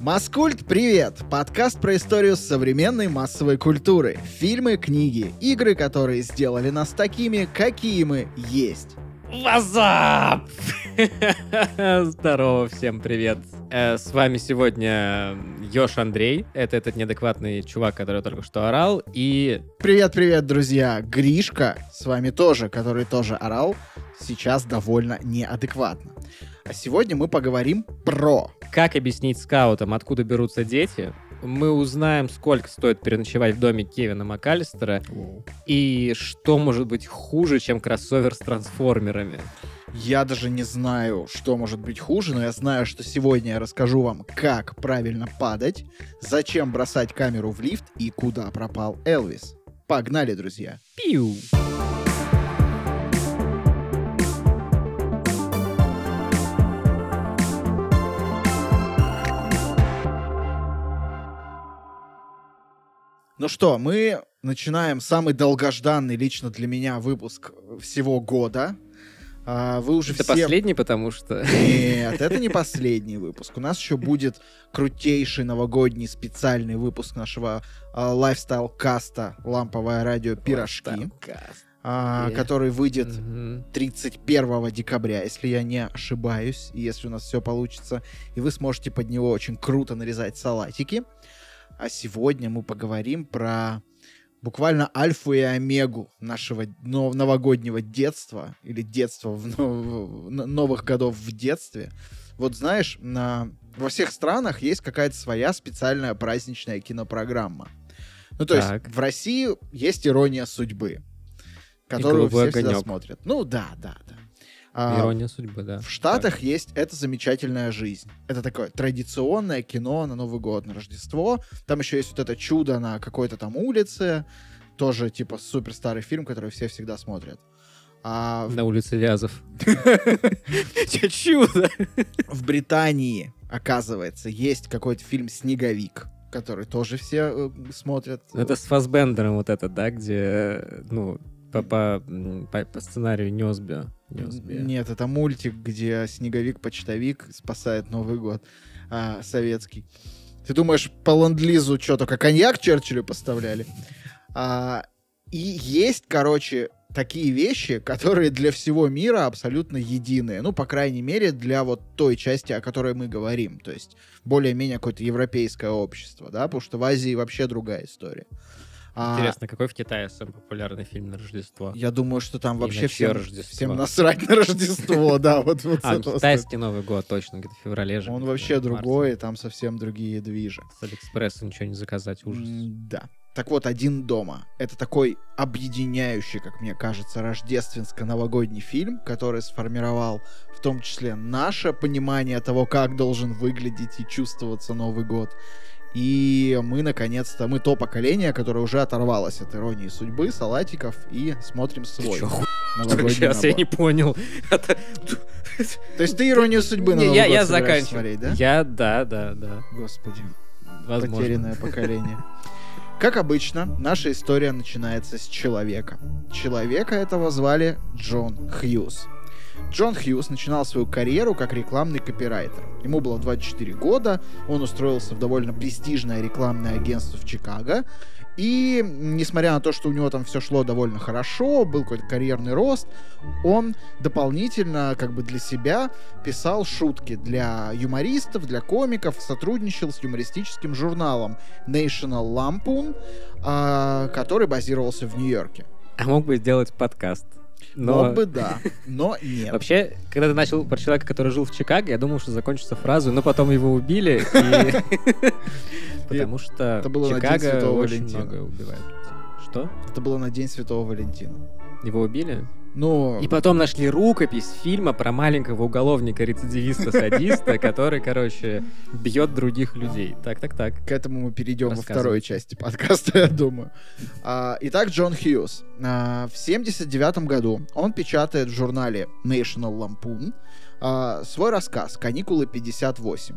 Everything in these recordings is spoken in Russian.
Маскульт, привет! Подкаст про историю современной массовой культуры. Фильмы, книги, игры, которые сделали нас такими, какие мы есть. Вазап! Здорово, всем привет. Э, с вами сегодня Ёж Андрей. Это этот неадекватный чувак, который только что орал. И... Привет-привет, друзья! Гришка с вами тоже, который тоже орал. Сейчас довольно неадекватно. А сегодня мы поговорим про... Как объяснить скаутам, откуда берутся дети? Мы узнаем, сколько стоит переночевать в доме Кевина МакАлистера. И что может быть хуже, чем кроссовер с трансформерами. Я даже не знаю, что может быть хуже, но я знаю, что сегодня я расскажу вам, как правильно падать, зачем бросать камеру в лифт и куда пропал Элвис. Погнали, друзья! Пиу! Ну что, мы начинаем самый долгожданный лично для меня выпуск всего года. А, вы уже Это все... последний, потому что... Нет, это не последний выпуск. У нас еще будет крутейший новогодний специальный выпуск нашего лайфстайл-каста «Ламповое радио Пирожки», а, Yeah. который выйдет Мгм. 31 декабря, если я не ошибаюсь, и если у нас все получится. И вы сможете под него очень круто нарезать салатики. А сегодня мы поговорим про буквально альфу и омегу нашего но- новогоднего детства или детства в новых годов в детстве. Вот знаешь, на... во всех странах есть какая-то своя специальная праздничная кинопрограмма. Ну, то есть Так. в России есть ирония судьбы, которую «Голубой все всегда огонек». смотрят. Ну да, да, да. А, Ирония судьбы, да. в Штатах есть «Это замечательная жизнь». Это такое традиционное кино на Новый год, на Рождество. Там еще есть вот это «Чудо на какой-то там улице». Тоже, типа, супер старый фильм, который все всегда смотрят. А в, На улице Вязов. Чудо! в Британии, оказывается, есть какой-то фильм «Снеговик», который тоже все э, смотрят. Это с Фасбендером вот этот, да, где, э, ну, по, по, по- сценарию Нет, это мультик, где снеговик-почтовик спасает Новый год а, советский. Ты думаешь, по ленд-лизу что, только коньяк Черчиллю поставляли? А, и есть, короче, такие вещи, которые для всего мира абсолютно единые. Ну, по крайней мере, для вот той части, о которой мы говорим. То есть более-менее какое-то европейское общество, да, потому что в Азии вообще другая история. А, Интересно, какой в Китае самый популярный фильм на Рождество? я думаю, что там вообще всем, Рождество? всем насрать на Рождество, да, вот, вот А, этого китайский Новый год, точно, где-то в феврале же. Он вообще другой, там совсем другие движи. С Алиэкспресса ничего не заказать, ужас. Да. Так вот, «Один дома» — это такой объединяющий, как мне кажется, рождественско-новогодний фильм, который сформировал в том числе наше понимание того, как должен выглядеть и чувствоваться Новый год. И мы, наконец-то, мы то поколение, которое уже оторвалось от иронии судьбы, салатиков, и смотрим свой чё, новогодний Сейчас я набор. не понял. То есть ты иронию судьбы на Не, Новый Я год я заканчиваю. смотреть, да? Я, да, да, да. Господи. Возможно. Потерянное поколение. Как обычно, наша история начинается с человека. Человека этого звали Джон Хьюз. Джон Хьюз начинал свою карьеру как рекламный копирайтер. Ему было 24 года, он устроился в довольно престижное рекламное агентство в Чикаго. И, несмотря на то, что у него там все шло довольно хорошо, был какой-то карьерный рост, он дополнительно как бы для себя писал шутки для юмористов, для комиков, сотрудничал с юмористическим журналом National Lampoon, а, который базировался в Нью-Йорке. А мог бы сделать подкаст. Но Мог бы, да, но нет. Вообще, когда ты начал про человека, который жил в Чикаго, я думал, что закончится фразу, но потом его убили, потому что Чикаго очень много убивает. Что? Это было на День Святого Валентина. Его убили? Ну, И потом нашли рукопись фильма про маленького уголовника-рецидивиста-садиста, который, короче, бьет других людей. Так, так, так. к этому мы перейдем во второй части подкаста, я думаю. А, итак, Джон Хьюз. А, в 79 году он печатает в журнале National Lampoon а, свой рассказ «Каникулы 58».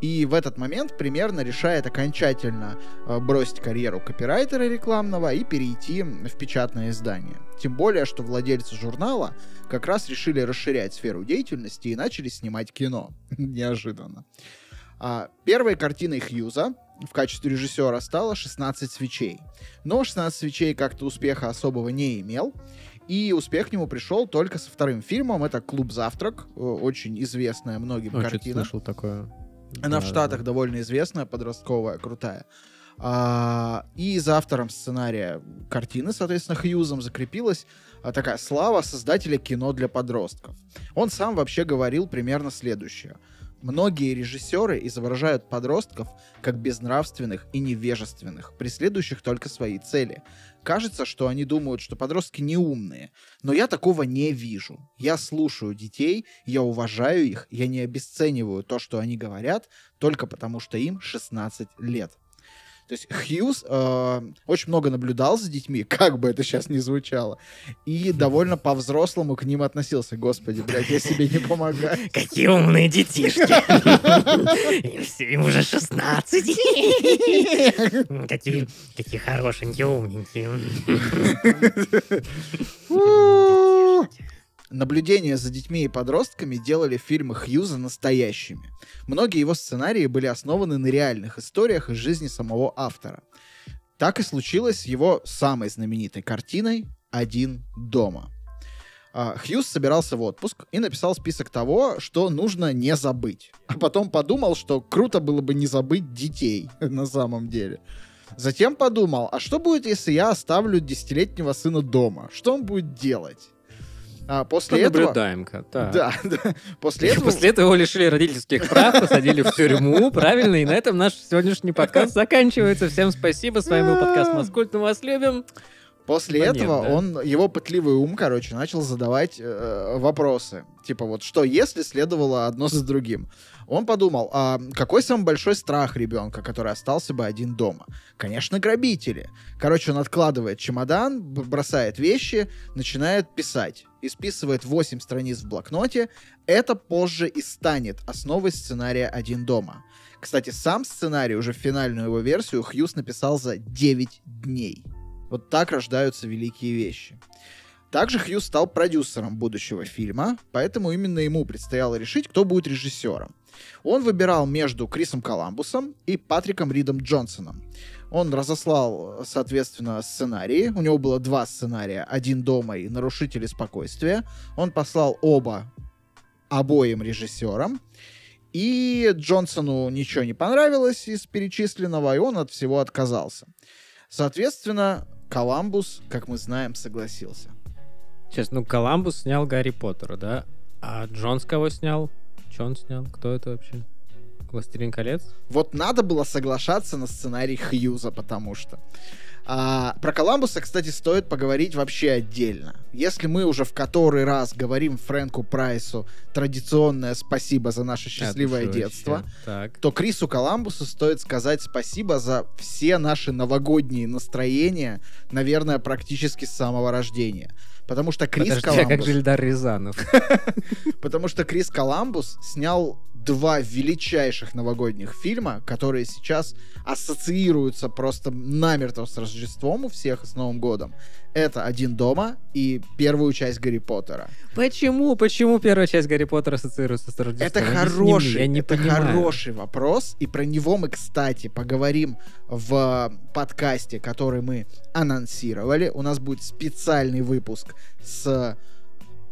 И в этот момент примерно решает окончательно э, бросить карьеру копирайтера рекламного и перейти в печатное издание. Тем более, что владельцы журнала как раз решили расширять сферу деятельности и начали снимать кино. Неожиданно. А, первой картиной Хьюза в качестве режиссера стало «16 свечей». Но «16 свечей» как-то успеха особого не имел. И успех к нему пришел только со вторым фильмом. Это «Клуб завтрак», э, очень известная многим картина. слышал такое. Она Да, в Штатах да. довольно известная, подростковая, крутая. А, и за автором сценария картины, соответственно, Хьюзом закрепилась а, такая слава создателя кино для подростков. Он сам вообще говорил примерно следующее. Многие режиссеры изображают подростков как безнравственных и невежественных, преследующих только свои цели. Кажется, что они думают, что подростки неумные, но я такого не вижу. Я слушаю детей, я уважаю их, я не обесцениваю то, что они говорят, только потому что им 16 лет. То есть Хьюз э, очень много наблюдал за детьми, как бы это сейчас ни звучало, и довольно по-взрослому к ним относился. Господи, блядь, я себе не помогаю. Какие умные детишки. Им уже 16. Какие, какие хорошенькие, умненькие. Наблюдения за детьми и подростками делали фильмы Хьюза настоящими. Многие его сценарии были основаны на реальных историях из жизни самого автора. Так и случилось с его самой знаменитой картиной «Один дома». А, Хьюз собирался в отпуск и написал список того, что нужно не забыть. А потом подумал, что круто было бы не забыть детей на самом деле. Затем подумал, а что будет, если я оставлю десятилетнего сына дома? Что он будет делать? А после этого... Понаблюдаем-ка. так. Да, да. После этого... После этого его лишили родительских прав, посадили в тюрьму, правильно? И на этом наш сегодняшний подкаст заканчивается. Всем спасибо. С вами был подкаст Маскульт. Мы вас любим. После Понятно, этого да. он, его пытливый ум, короче, начал задавать э, вопросы. Типа вот, что если следовало одно за другим? Он подумал, а какой самый большой страх ребенка, который остался бы один дома? Конечно, грабители. Короче, он откладывает чемодан, бросает вещи, начинает писать. И списывает 8 страниц в блокноте. Это позже и станет основой сценария «Один дома». Кстати, сам сценарий, уже финальную его версию, Хьюз написал за 9 дней. Вот так рождаются великие вещи. Также Хьюз стал продюсером будущего фильма, поэтому именно ему предстояло решить, кто будет режиссером. Он выбирал между Крисом Коламбусом и Патриком Ридом Джонсоном. Он разослал, соответственно, сценарии. У него было два сценария. Один дома и «Нарушители спокойствия». Он послал оба обоим режиссерам. И Джонсону ничего не понравилось из перечисленного, и он от всего отказался. Соответственно, Коламбус, как мы знаем, согласился. Сейчас, ну, Коламбус снял Гарри Поттера, да? А Джонс кого снял? Че он снял? Кто это вообще? Властелин колец? Вот надо было соглашаться на сценарий Хьюза, потому что. А, про Коламбуса, кстати, стоит поговорить вообще отдельно. Если мы уже в который раз говорим Фрэнку Прайсу традиционное спасибо за наше счастливое что детство, то Крису Коламбусу стоит сказать спасибо за все наши новогодние настроения, наверное, практически с самого рождения. Потому что Крис Подожди, а как Коламбус... же Ильдар Рязанов? Потому что Крис Коламбус снял два величайших новогодних фильма, которые сейчас ассоциируются просто намертво с Рождеством у всех и с Новым годом. Это «Один дома» и первую часть Гарри Поттера. Почему? Почему первая часть Гарри Поттера ассоциируется с Рождеством? Это хороший, я не это понимаю. хороший вопрос, и про него мы, кстати, поговорим в подкасте, который мы анонсировали. У нас будет специальный выпуск с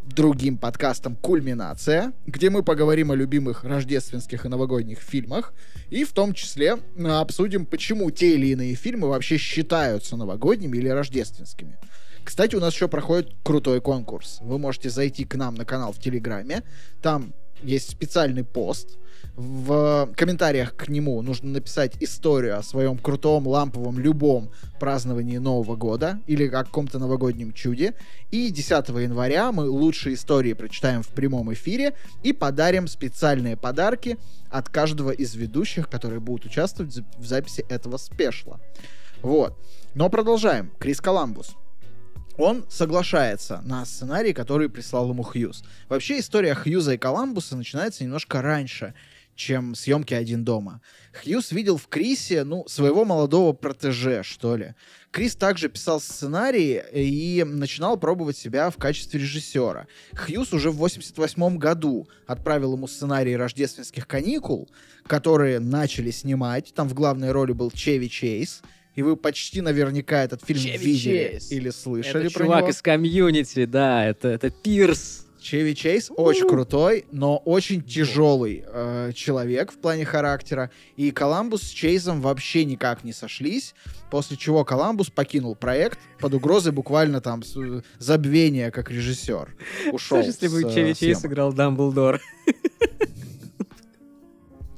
другим подкастом «Кульминация», где мы поговорим о любимых рождественских и новогодних фильмах, и в том числе э, обсудим, почему те или иные фильмы вообще считаются новогодними или рождественскими. Кстати, у нас еще проходит крутой конкурс. Вы можете зайти к нам на канал в Телеграме. Там есть специальный пост. В комментариях к нему нужно написать историю о своем крутом, ламповом, любом праздновании Нового года или о каком-то новогоднем чуде. И 10 января мы лучшие истории прочитаем в прямом эфире и подарим специальные подарки от каждого из ведущих, которые будут участвовать в зап- в записи этого спешла. Вот. Но продолжаем. Крис Коламбус. он соглашается на сценарий, который прислал ему Хьюз. Вообще история Хьюза и Коламбуса начинается немножко раньше, чем съемки «Один дома». Хьюз видел в Крисе, ну, своего молодого протеже, что ли. Крис также писал сценарии и начинал пробовать себя в качестве режиссера. Хьюз уже в 88 году отправил ему сценарий «Рождественских каникул», которые начали снимать. Там в главной роли был Чеви Чейз, и вы почти наверняка этот фильм Чеви видели Чейз. или слышали Это про чувак него. из комьюнити, да, это, это Пирс. Чеви Чейз очень крутой, но очень тяжелый э, человек в плане характера. И Коламбус с Чейзом вообще никак не сошлись. После чего Коламбус покинул проект под угрозой буквально там э, забвения как режиссер. Ушел. Слушай, если бы э, Чеви Чейз съемок. сыграл Дамблдор.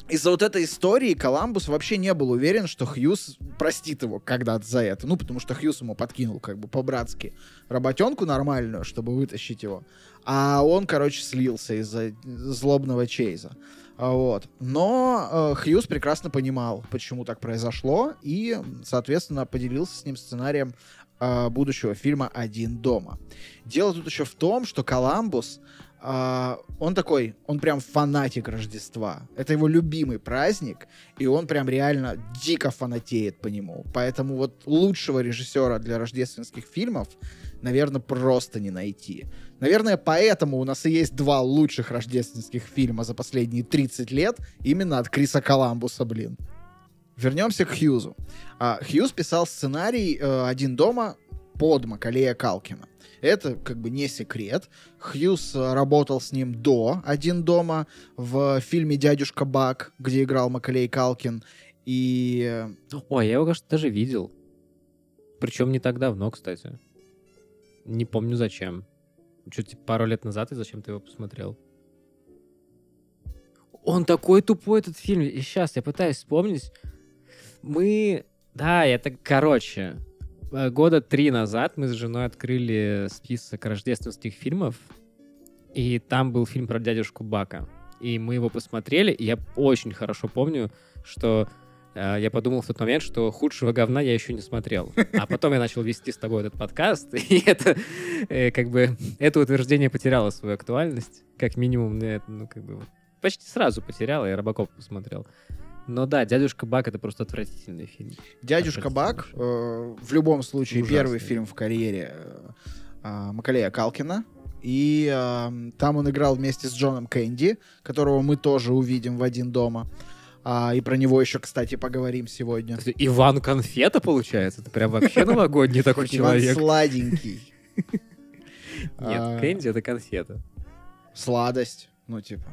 Из-за вот этой истории Коламбус вообще не был уверен, что Хьюз простит его когда-то за это. Ну, потому что Хьюз ему подкинул как бы по-братски работенку нормальную, чтобы вытащить его. А он, короче, слился из-за злобного Чейза. А Вот. Но э, Хьюз прекрасно понимал, почему так произошло, и, соответственно, поделился с ним сценарием э, будущего фильма «Один дома». Дело тут еще в том, что Коламбус а, он такой, он прям фанатик Рождества. Это его любимый праздник, и он прям реально дико фанатеет по нему. Поэтому вот лучшего режиссера для рождественских фильмов, наверное, просто не найти. Наверное, поэтому у нас и есть два лучших рождественских фильма за последние 30 лет именно от Криса Коламбуса, блин. Вернемся к Хьюзу. А, Хьюз писал сценарий э, «Один дома» под Макалея Калкина. Это как бы не секрет. Хьюз э, работал с ним до «Один дома» в фильме «Дядюшка Бак», где играл Макалей Калкин. И э, Ой, я его, кажется, даже видел. Причем не так давно, кстати. Не помню зачем. Что-то типа пару лет назад и зачем ты его посмотрел. Он такой тупой, этот фильм. И сейчас я пытаюсь вспомнить. Мы... Да, это... Короче, э, года три назад мы с женой открыли список рождественских фильмов. И там был фильм про дядюшку Бака. И мы его посмотрели, и я очень хорошо помню, что я подумал в тот момент, что худшего говна я еще не смотрел. А потом я начал вести с тобой этот подкаст, и это э, как бы это утверждение потеряло свою актуальность, как минимум, ну как бы почти сразу потеряло, я Робокоп посмотрел. Но да, дядюшка Бак это просто отвратительный фильм. «Дядюшка Бак» э, в любом случае Ужасный. первый фильм в карьере э, а, Макалея Калкина. И э, там он играл вместе с Джоном Кэнди, которого мы тоже увидим в «Один дома». А, и про него еще, кстати, поговорим сегодня. Иван Конфета, получается? Это прям вообще новогодний такой Иван человек. сладенький. Нет, А, Кэнди это конфета. Сладость. Ну, типа.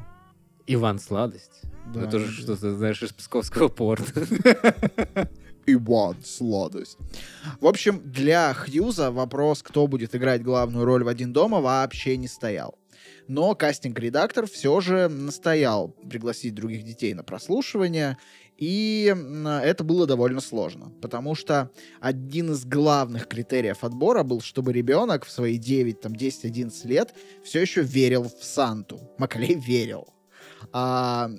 Иван Сладость. да, это же что-то, знаешь, из псковского порта. Иван Сладость. В общем, для Хьюза вопрос, кто будет играть главную роль в «Один дома» вообще не стоял. Но кастинг-редактор все же настоял пригласить других детей на прослушивание, и это было довольно сложно, потому что один из главных критериев отбора был, чтобы ребенок в свои 9, там, 10, 11 лет все еще верил в Санту. Маклей верил. А,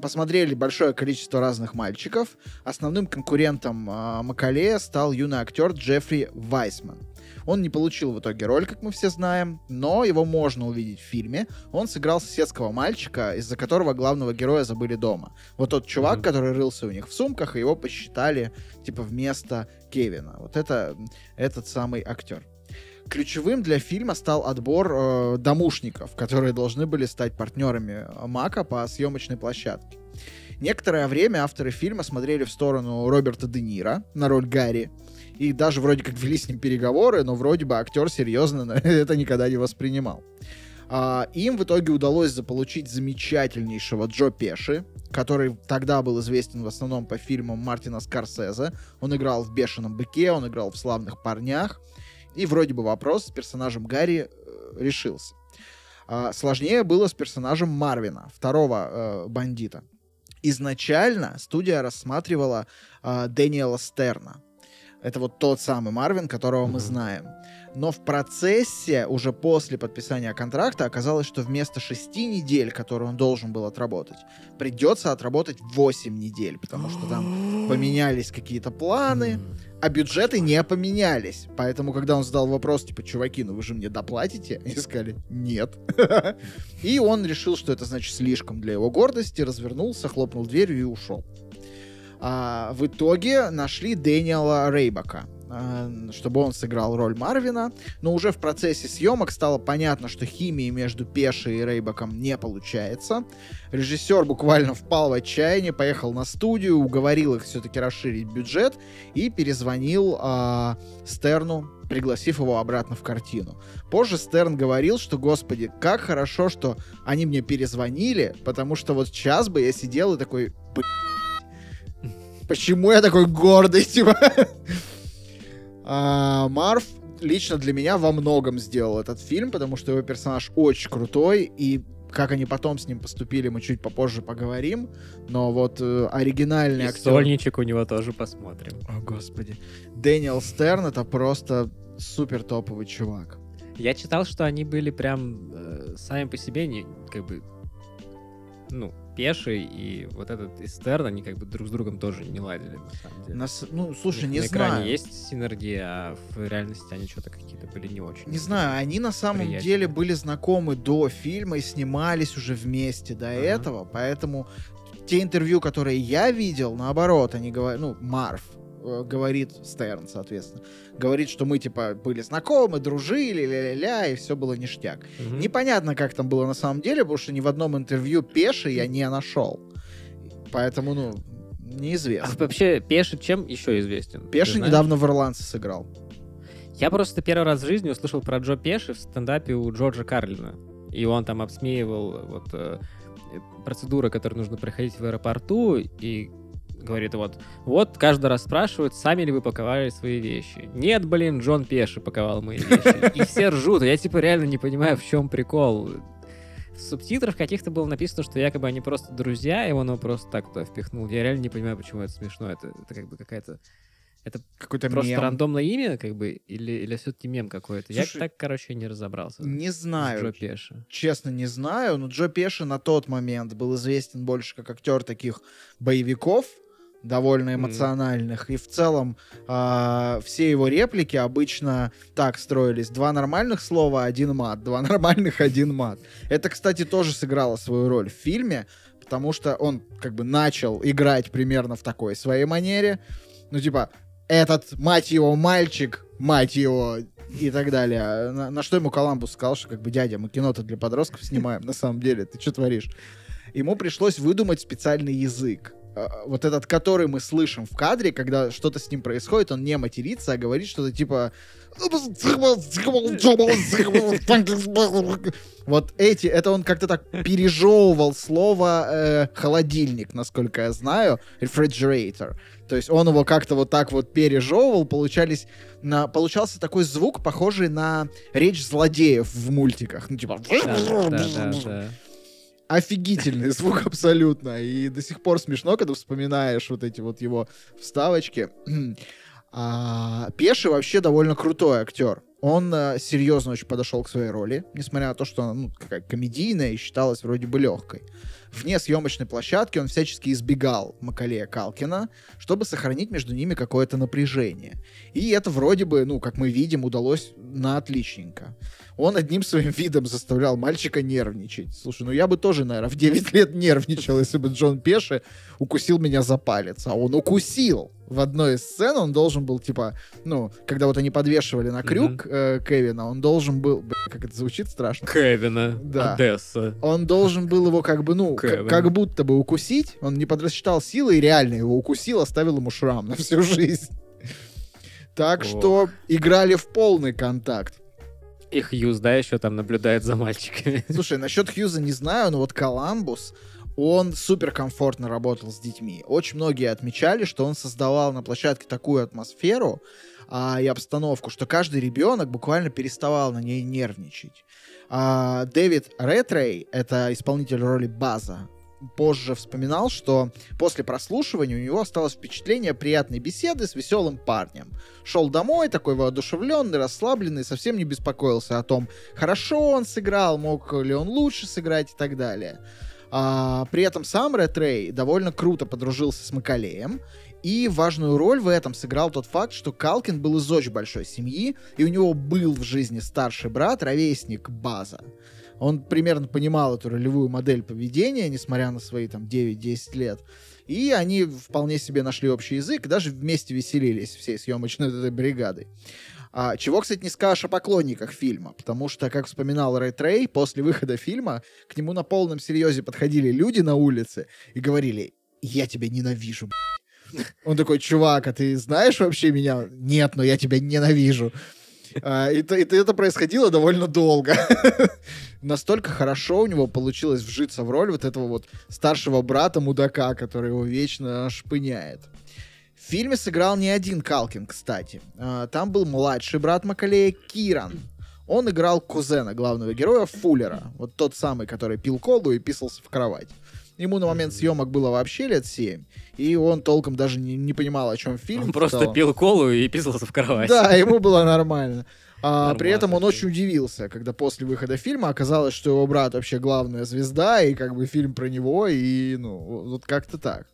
посмотрели большое количество разных мальчиков. Основным конкурентом а, Макалея стал юный актер Джеффри Вайсман. Он не получил в итоге роль, как мы все знаем, но его можно увидеть в фильме. Он сыграл соседского мальчика, из-за которого главного героя забыли дома. Вот тот чувак, Мгм. который рылся у них в сумках, и его посчитали, типа, вместо Кевина. Вот это этот самый актер. Ключевым для фильма стал отбор э, домушников, которые должны были стать партнерами Мака по съемочной площадке. Некоторое время авторы фильма смотрели в сторону Роберта Де Ниро на роль Гарри, и даже вроде как вели с ним переговоры, но вроде бы актер серьезно это никогда не воспринимал. А, им в итоге удалось заполучить замечательнейшего Джо Пеши, который тогда был известен в основном по фильмам Мартина Скорсезе. Он играл в «Бешеном быке», он играл в «Славных парнях», и вроде бы вопрос с персонажем Гарри э, решился. А, сложнее было с персонажем Марвина, второго э, бандита. Изначально студия рассматривала э, Дэниела Стерна. Это вот тот самый Марвин, которого мы Мгм. знаем. Но в процессе, уже после подписания контракта, оказалось, что вместо шести недель, которые он должен был отработать, придется отработать 8 недель, потому что там поменялись какие-то планы, а бюджеты не поменялись. Поэтому, когда он задал вопрос, типа, чуваки, ну вы же мне доплатите? Они сказали, нет. И он решил, что это значит слишком для его гордости, развернулся, хлопнул дверью и ушел. А, в итоге нашли Дэниела Рейбака, а, чтобы он сыграл роль Марвина, но уже в процессе съемок стало понятно, что химии между Пешей и Рейбаком не получается. Режиссер буквально впал в отчаяние, поехал на студию, уговорил их все-таки расширить бюджет и перезвонил а, Стерну, пригласив его обратно в картину. Позже Стерн говорил, что, господи, как хорошо, что они мне перезвонили, потому что вот сейчас бы я сидел и такой, «Б***ь, почему я такой гордый, типа. А, Марв лично для меня во многом сделал этот фильм, потому что его персонаж очень крутой, и как они потом с ним поступили, мы чуть попозже поговорим. Но вот э, оригинальный И актер... сольничек у него тоже посмотрим. О, господи. Дэниел Стерн это просто супер топовый чувак. Я читал, что они были прям э, сами по себе, не, как бы, ну, пеший и вот этот Истерн, они как бы друг с другом тоже не ладили, на самом деле. Нас, ну, слушай, не на экране знаю. есть синергия, а в реальности они что-то какие-то были не очень. Не знаю, они на самом Приятели. деле были знакомы до фильма и снимались уже вместе до Ага. этого, поэтому те интервью, которые я видел, наоборот, они говорят, ну, Марв э, говорит, Стерн, соответственно, говорит, что мы, типа, были знакомы, дружили, ля-ля-ля, и все было ништяк. Мгм. Непонятно, как там было на самом деле, потому что ни в одном интервью Пеши я не нашел. Поэтому, ну, А неизвестно. вообще, Пеши чем еще известен? Пеши недавно в Ирландце сыграл. Я просто первый раз в жизни услышал про Джо Пеши в стендапе у Джорджа Карлина. И он там обсмеивал вот э, процедуры, которые нужно проходить в аэропорту, и говорит, вот, вот каждый раз спрашивают, сами ли вы паковали свои вещи. Нет, блин, Джон Пеши паковал мои вещи. И все ржут. Я типа реально не понимаю, в чем прикол. В субтитрах каких-то было написано, что якобы они просто друзья, и он его просто так туда впихнул. Я реально не понимаю, почему это смешно. Это, это как бы какая-то... Это Какой-то Просто мем. рандомное имя, как бы, или, или все-таки мем какой-то? Я так, короче, не разобрался. Не знаю. Джо Пеши. честно не знаю, но Джо Пеши на тот момент был известен больше как актер таких боевиков, довольно эмоциональных. И в целом а, все его реплики обычно так строились. Два нормальных слова, один мат. Два нормальных, один мат. Это, кстати, тоже сыграло свою роль в фильме, потому что он как бы начал играть примерно в такой своей манере. Ну, типа, этот, мать его, мальчик, мать его, и так далее. На, на что ему Коламбус сказал, что как бы, дядя, мы кино-то для подростков снимаем, на самом деле, ты что творишь? Ему пришлось выдумать специальный язык. А, Вот этот, который мы слышим в кадре, когда что-то с ним происходит, он не матерится, а говорит что-то типа... Вот эти, это он как-то так пережевывал слово э, холодильник, насколько я знаю, refrigerator. То есть он его как-то вот так вот пережевывал, получались на, получался такой звук, похожий на речь злодеев в мультиках. Ну, типа... Да, да, да, да. Офигительный звук абсолютно. И до сих пор смешно, когда вспоминаешь вот эти вот его вставочки. А, Пеши вообще довольно крутой актер. Он э, серьезно очень подошел к своей роли, несмотря на то, что она ну, какая комедийная и считалась вроде бы легкой. Вне съемочной площадки он всячески избегал Макалея Калкина, чтобы сохранить между ними какое-то напряжение. И это вроде бы, ну, как мы видим, удалось на отличненько. Он одним своим видом заставлял мальчика нервничать. Слушай, ну я бы тоже, наверное, в 9 лет нервничал, если бы Джон Пеши укусил меня за палец. А он укусил. В одной из сцен он должен был, типа, ну, когда вот они подвешивали на крюк э, Кевина, он должен был... Бля, как это звучит страшно. Кевина, Да. Одесса. Он должен был его как бы, ну, к- как будто бы укусить. Он не подрасчитал силы и реально его укусил, оставил ему шрам на всю жизнь. Так Ох. что играли в полный контакт. И Хьюз, да, еще там наблюдает за мальчиками. Слушай, насчет Хьюза не знаю, но вот Коламбус, он супер комфортно работал с детьми. Очень многие отмечали, что он создавал на площадке такую атмосферу а, и обстановку, что каждый ребенок буквально переставал на ней нервничать. А, Дэвид Ретрей, это исполнитель роли База, позже вспоминал, что после прослушивания у него осталось впечатление приятной беседы с веселым парнем. Шел домой, такой воодушевленный, расслабленный, совсем не беспокоился о том, хорошо он сыграл, мог ли он лучше сыграть и так далее. А, при этом сам Ред Рэй довольно круто подружился с Макалеем, и важную роль в этом сыграл тот факт, что Калкин был из очень большой семьи, и у него был в жизни старший брат, ровесник База. Он примерно понимал эту ролевую модель поведения, несмотря на свои там 9-10 лет. И они вполне себе нашли общий язык, даже вместе веселились всей съемочной этой бригадой. А, чего, кстати, не скажешь о поклонниках фильма, потому что, как вспоминал Рэй Трей, после выхода фильма к нему на полном серьезе подходили люди на улице и говорили «Я тебя ненавижу, Он такой, чувак, а ты знаешь вообще меня? Нет, но я тебя ненавижу. А, и, это происходило довольно долго. Настолько хорошо у него получилось вжиться в роль вот этого вот старшего брата мудака, который его вечно шпыняет. В фильме сыграл не один Калкин, кстати. А, там был младший брат Макалея Киран. Он играл кузена главного героя Фуллера. Вот тот самый, который пил колу и писался в кровать. Ему на момент съемок было вообще лет 7, и он толком даже не, не понимал, о чем фильм. Он просто пил колу и писался в кровать. Да, ему было нормально. А, при этом он очень удивился, когда после выхода фильма оказалось, что его брат вообще главная звезда, и как бы фильм про него, и ну, вот как-то так.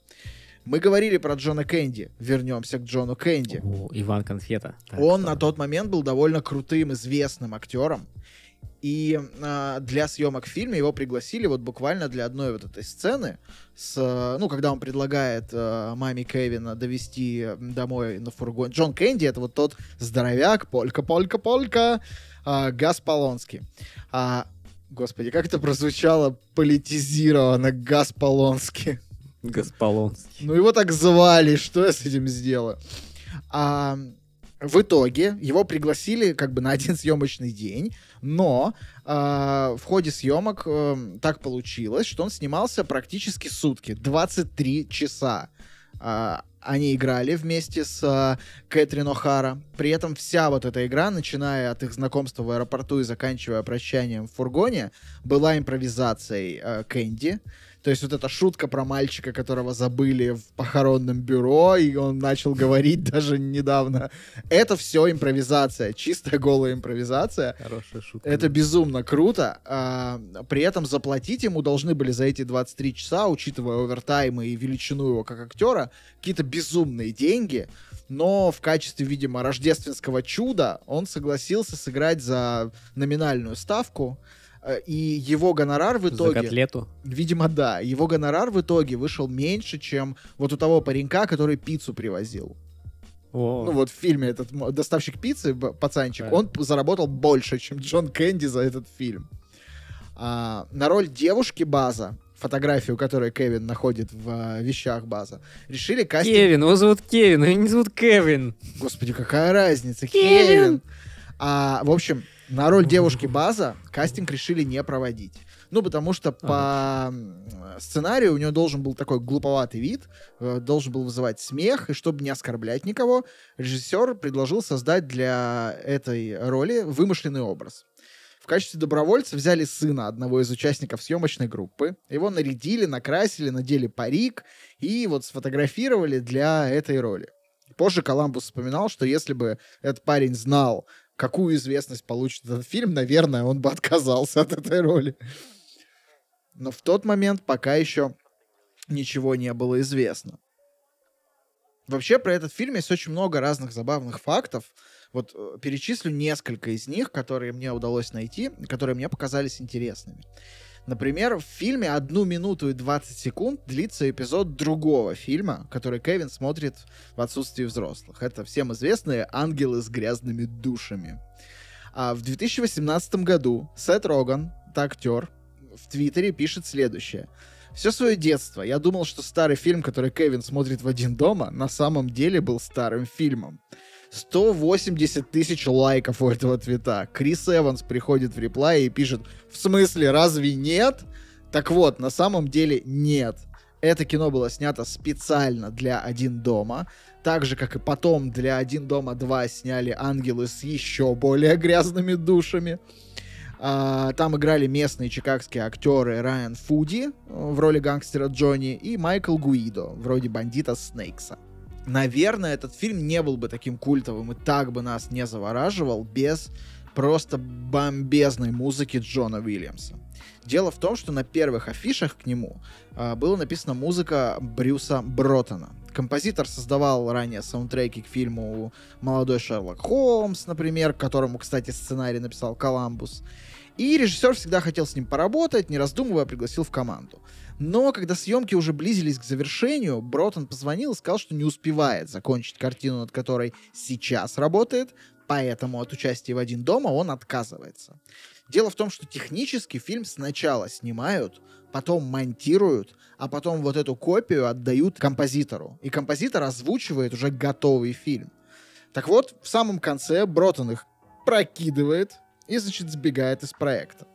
Мы говорили про Джона Кэнди. Вернемся к Джону Кэнди. О, Иван Конфета. Так, он что? на тот момент был довольно крутым, известным актером. И э, для съемок фильма его пригласили вот буквально для одной вот этой сцены, с, ну, когда он предлагает э, маме Кевина довести домой на фургоне. Джон Кэнди — это вот тот здоровяк, полька, полька, полька, э, Газ Полонский. А, господи, как это прозвучало политизированно, Газ Полонский. Газ Полонский. Ну, его так звали, что я с этим сделаю? А, в итоге его пригласили как бы на один съемочный день, но э, в ходе съемок э, так получилось, что он снимался практически сутки, 23 часа. Э, они играли вместе с э, Кэтрин О'Хара. При этом вся вот эта игра, начиная от их знакомства в аэропорту и заканчивая прощанием в фургоне, была импровизацией э, Кэнди. То есть вот эта шутка про мальчика, которого забыли в похоронном бюро, и он начал говорить даже недавно. Это все импровизация, чистая голая импровизация. Хорошая шутка. Это безумно круто. А, при этом заплатить ему должны были за эти 23 часа, учитывая овертаймы и величину его как актера, какие-то безумные деньги. Но в качестве, видимо, рождественского чуда он согласился сыграть за номинальную ставку. Э, и его гонорар в итоге... За котлету? Видимо, да. Его гонорар в итоге вышел меньше, чем вот у того паренька, который пиццу привозил. О. Ну вот в фильме этот доставщик пиццы, пацанчик, да. он заработал больше, чем Джон Кэнди за этот фильм. А, на роль девушки База, фотографию, которую Кевин находит в а, вещах База, решили кастинг... Кевин, его зовут Кевин, его не зовут Кевин. Господи, какая разница? Кевин! Кевин. А, в общем, на роль девушки База кастинг решили не проводить. Ну, потому что по сценарию у него должен был такой глуповатый вид, э, должен был вызывать смех, и чтобы не оскорблять никого, режиссер предложил создать для этой роли вымышленный образ. В качестве добровольца взяли сына одного из участников съемочной группы. Его нарядили, накрасили, надели парик и вот сфотографировали для этой роли. Позже Коламбус вспоминал, что если бы этот парень знал, какую известность получит этот фильм, наверное, он бы отказался от этой роли. Но в тот момент пока еще ничего не было известно. Вообще про этот фильм есть очень много разных забавных фактов. Вот э, перечислю несколько из них, которые мне удалось найти, которые мне показались интересными. Например, в фильме одну минуту и 20 секунд длится эпизод другого фильма, который Кевин смотрит в отсутствии взрослых. Это всем известные «Ангелы с грязными душами». А в 2018 году Сет Роган, актер, в Твиттере пишет следующее. Все свое детство я думал, что старый фильм, который Кевин смотрит в один дома, на самом деле был старым фильмом. 180 тысяч лайков у этого твита. Крис Эванс приходит в реплай и пишет, в смысле, разве нет? Так вот, на самом деле нет. Это кино было снято специально для «Один дома», так же, как и потом для «Один дома 2» сняли «Ангелы с еще более грязными душами». А, Там играли местные чикагские актеры Райан Фуди э, в роли гангстера Джонни и Майкл Гуидо в роли бандита Снейкса. Наверное, этот фильм не был бы таким культовым и так бы нас не завораживал без просто бомбезной музыки Джона Уильямса. Дело в том, что на первых афишах к нему а, была написана музыка Брюса Бротона. Композитор создавал ранее саундтреки к фильму «Молодой Шерлок Холмс», например, которому, кстати, сценарий написал Коламбус. И режиссер всегда хотел с ним поработать, не раздумывая, пригласил в команду. Но когда съемки уже близились к завершению, Бротон позвонил и сказал, что не успевает закончить картину, над которой сейчас работает, поэтому от участия в «Один дома» он отказывается. Дело в том, что технически фильм сначала снимают, потом монтируют, а потом вот эту копию отдают композитору. И композитор озвучивает уже готовый фильм. Так вот, в самом конце Бротон их прокидывает и, значит, сбегает из проекта.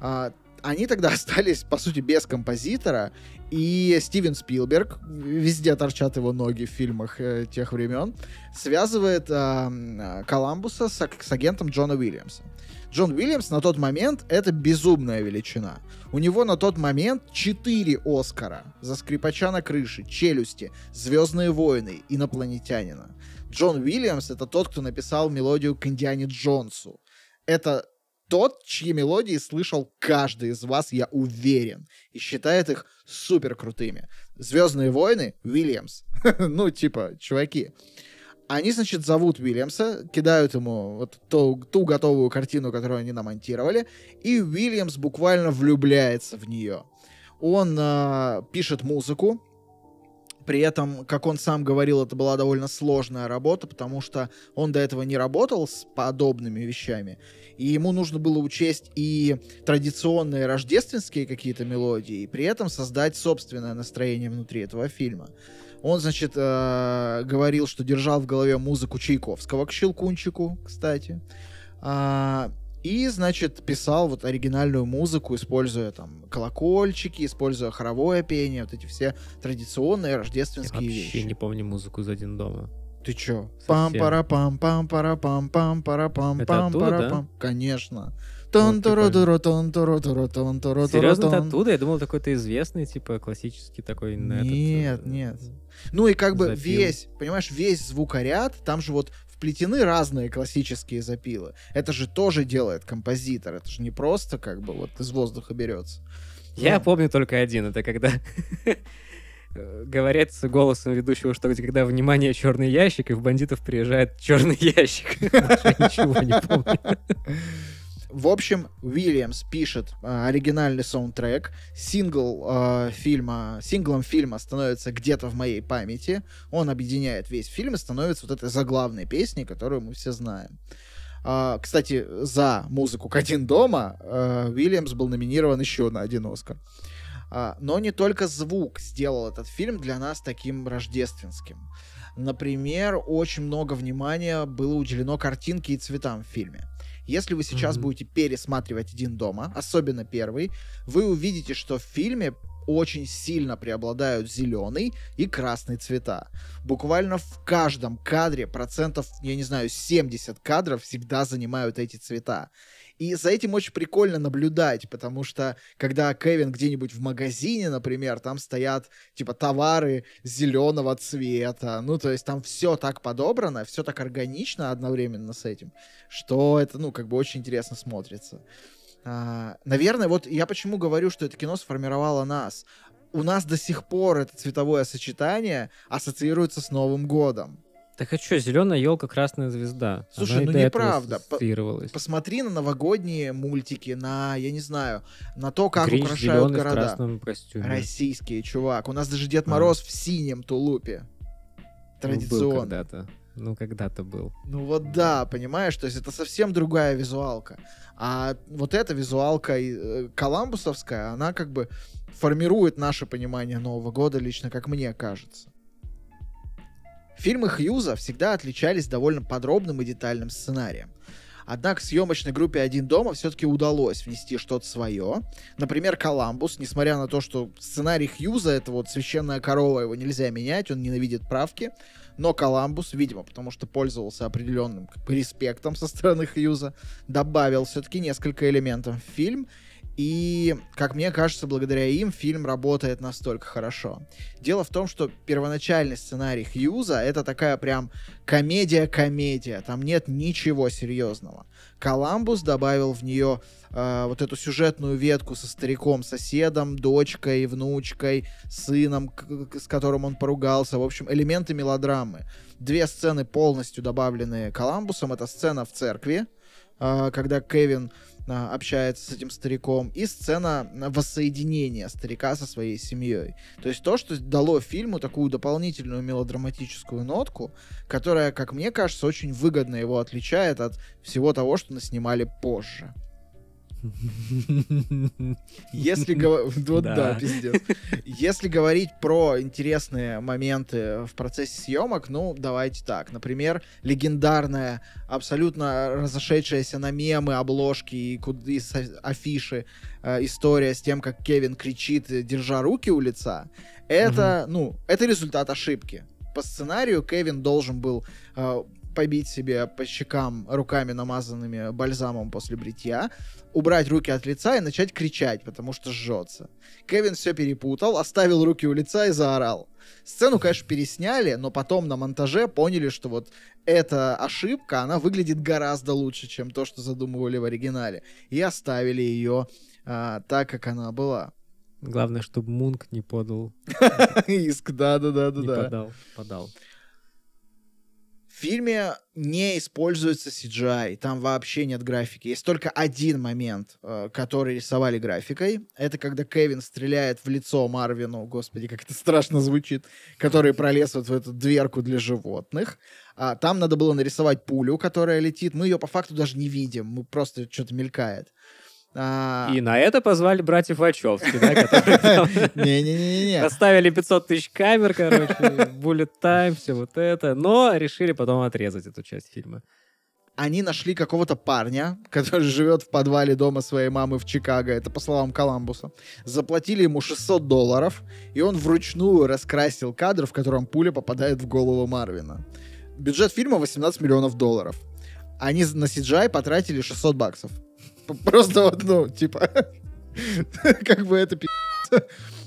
А, они тогда остались, по сути, без композитора, и Стивен Спилберг, везде торчат его ноги в фильмах э, тех времен, связывает э, Коламбуса с, с агентом Джона Уильямса. Джон Уильямс на тот момент это безумная величина. У него на тот момент 4 Оскара за скрипача на крыше, челюсти, Звездные войны, инопланетянина. Джон Уильямс это тот, кто написал мелодию к Индиане Джонсу. Это тот, чьи мелодии слышал каждый из вас, я уверен, и считает их супер крутыми. Звездные войны Уильямс. ну, типа, чуваки. Они, значит, зовут Уильямса, кидают ему вот ту, ту готовую картину, которую они намонтировали, и Уильямс буквально влюбляется в нее. Он э, пишет музыку, при этом, как он сам говорил, это была довольно сложная работа, потому что он до этого не работал с подобными вещами. И ему нужно было учесть и традиционные рождественские какие-то мелодии, и при этом создать собственное настроение внутри этого фильма. Он, значит, э, говорил, что держал в голове музыку Чайковского к Щелкунчику, кстати. А, и, значит, писал вот оригинальную музыку, используя там колокольчики, используя хоровое пение, вот эти все традиционные рождественские Я вещи. вообще не помню музыку из «Один дома». Ты чё? Пам пара пам пам пара пам пам пара пам пам пара пам Конечно. Тон прикольно. туру тон туру туру тон туру Серьезно, это оттуда? Я думал, такой-то известный, типа, классический такой... этот, Нет, э, нет. Ну и как бы запил. весь, понимаешь, весь звукоряд, там же вот вплетены разные классические запилы. Это же тоже делает композитор. Это же не просто как бы вот из воздуха берется. Я Ну. помню только один. Это когда э, говорят с голосом ведущего, что когда внимание черный ящик, и в бандитов приезжает черный ящик. Я Ничего не помню. В общем, Уильямс пишет э, оригинальный саундтрек. Сингл э, фильма, синглом фильма становится где-то в моей памяти. Он объединяет весь фильм и становится вот этой заглавной песней, которую мы все знаем. А, кстати, за музыку к «Один дома» э, Уильямс был номинирован еще на один Оскар. А, но не только звук сделал этот фильм для нас таким рождественским. Например, очень много внимания было уделено картинке и цветам в фильме. Если вы сейчас Мгм. будете пересматривать «Один дома», особенно первый, вы увидите, что в фильме очень сильно преобладают зеленый и красный цвета. Буквально в каждом кадре процентов, я не знаю, 70 кадров всегда занимают эти цвета. И за этим очень прикольно наблюдать, потому что когда Кевин где-нибудь в магазине, например, там стоят типа товары зеленого цвета, ну то есть там все так подобрано, все так органично одновременно с этим, что это, ну, как бы очень интересно смотрится. А, наверное, вот я почему говорю, что это кино сформировало нас. У нас до сих пор это цветовое сочетание ассоциируется с Новым годом. Так а что, зеленая елка, красная звезда. Слушай, Она ну неправда. Посмотри на новогодние мультики, на, я не знаю, на то, как Гринч украшают зеленый в города. красном костюме. Российские, чувак. У нас даже Дед А. Мороз в синем тулупе. Ну, был Традиционно. когда-то. Ну, когда-то был. Ну вот да, понимаешь, то есть это совсем другая визуалка. А вот эта визуалка э, коламбусовская, она как бы формирует наше понимание Нового года, лично как мне кажется. Фильмы Хьюза всегда отличались довольно подробным и детальным сценарием. Однако съемочной группе «Один дома» все-таки удалось внести что-то свое. Например, «Коламбус», несмотря на то, что сценарий Хьюза — это вот священная корова, его нельзя менять, он ненавидит правки, Но Коламбус, видимо, потому что пользовался определенным как бы, респектом со стороны Хьюза, добавил все-таки несколько элементов в фильм. И, как мне кажется, благодаря им фильм работает настолько хорошо. Дело в том, что первоначальный сценарий Хьюза это такая прям комедия-комедия. Там нет ничего серьезного. Коламбус добавил в нее э, вот эту сюжетную ветку со стариком, соседом, дочкой, внучкой, сыном, с которым он поругался. В общем, элементы мелодрамы. Две сцены полностью добавленные Коламбусом. Это сцена в церкви, э, когда Кевин общается с этим стариком, и сцена воссоединения старика со своей семьей. То есть то, что дало фильму такую дополнительную мелодраматическую нотку, которая, как мне кажется, очень выгодно его отличает от всего того, что наснимали позже. Если говорить... Вот Да. пиздец. Если говорить про интересные моменты в процессе съемок, ну, давайте так. Например, легендарная, абсолютно разошедшаяся на мемы, обложки и, и афиши э, история с тем, как Кевин кричит, держа руки у лица, это, ну, это результат ошибки. По сценарию Кевин должен был э, побить себе по щекам руками, намазанными бальзамом после бритья, убрать руки от лица и начать кричать, потому что жжется. Кевин все перепутал, оставил руки у лица и заорал. Сцену, конечно, пересняли, но потом на монтаже поняли, что вот эта ошибка, она выглядит гораздо лучше, чем то, что задумывали в оригинале. И оставили ее а, так, как она была. Главное, чтобы Мунк не подал, Иск, не да-да-да-да. подал, подал. Фильме не используется CGI, там вообще нет графики. Есть только один момент, э, который рисовали графикой. Это когда Кевин стреляет в лицо Марвину, господи, как это страшно звучит, который пролез вот в эту дверку для животных. А, там надо было нарисовать пулю, которая летит. Мы ее по факту даже не видим, мы просто что-то мелькает. А, И на это позвали братьев Вачовски, да, которые там Не-не-не-не. Расставили 500 тысяч камер, короче, bullet time, все вот это, но решили потом отрезать эту часть фильма. они нашли какого-то парня, который живет в подвале дома своей мамы в Чикаго, это по словам Коламбуса. Заплатили ему 600 долларов, и он вручную раскрасил кадр, в котором пуля попадает в голову Марвина. Бюджет фильма 18 миллионов долларов. Они на CGI потратили 600 баксов. Просто вот, ну, типа, как бы это пи***ц.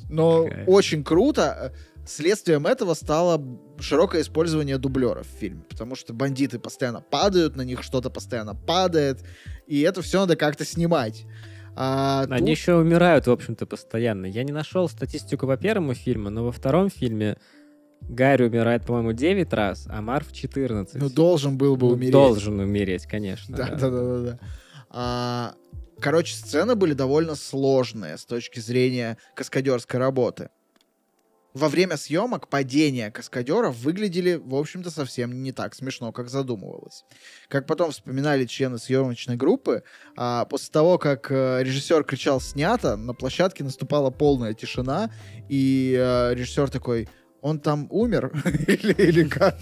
Но очень круто. Следствием этого стало широкое использование дублеров в фильме, потому что бандиты постоянно падают, на них что-то постоянно падает, и это все надо как-то снимать. А Они тут- еще умирают, в общем-то, постоянно. Я не нашел статистику по первому фильму, но во втором фильме Гарри умирает, по-моему, 9 раз, а Марв 14. ну, должен был бы Ну, умереть. Должен умереть, конечно. Да, да, да, да, да. А, короче, сцены были довольно сложные с точки зрения каскадерской работы. Во время съемок падения каскадеров выглядели, в общем-то, совсем не так смешно, как задумывалось. Как потом вспоминали члены съемочной группы, а, после того, как э, режиссер кричал «снято», на площадке наступала полная тишина, и э, режиссер такой он там умер или, или как?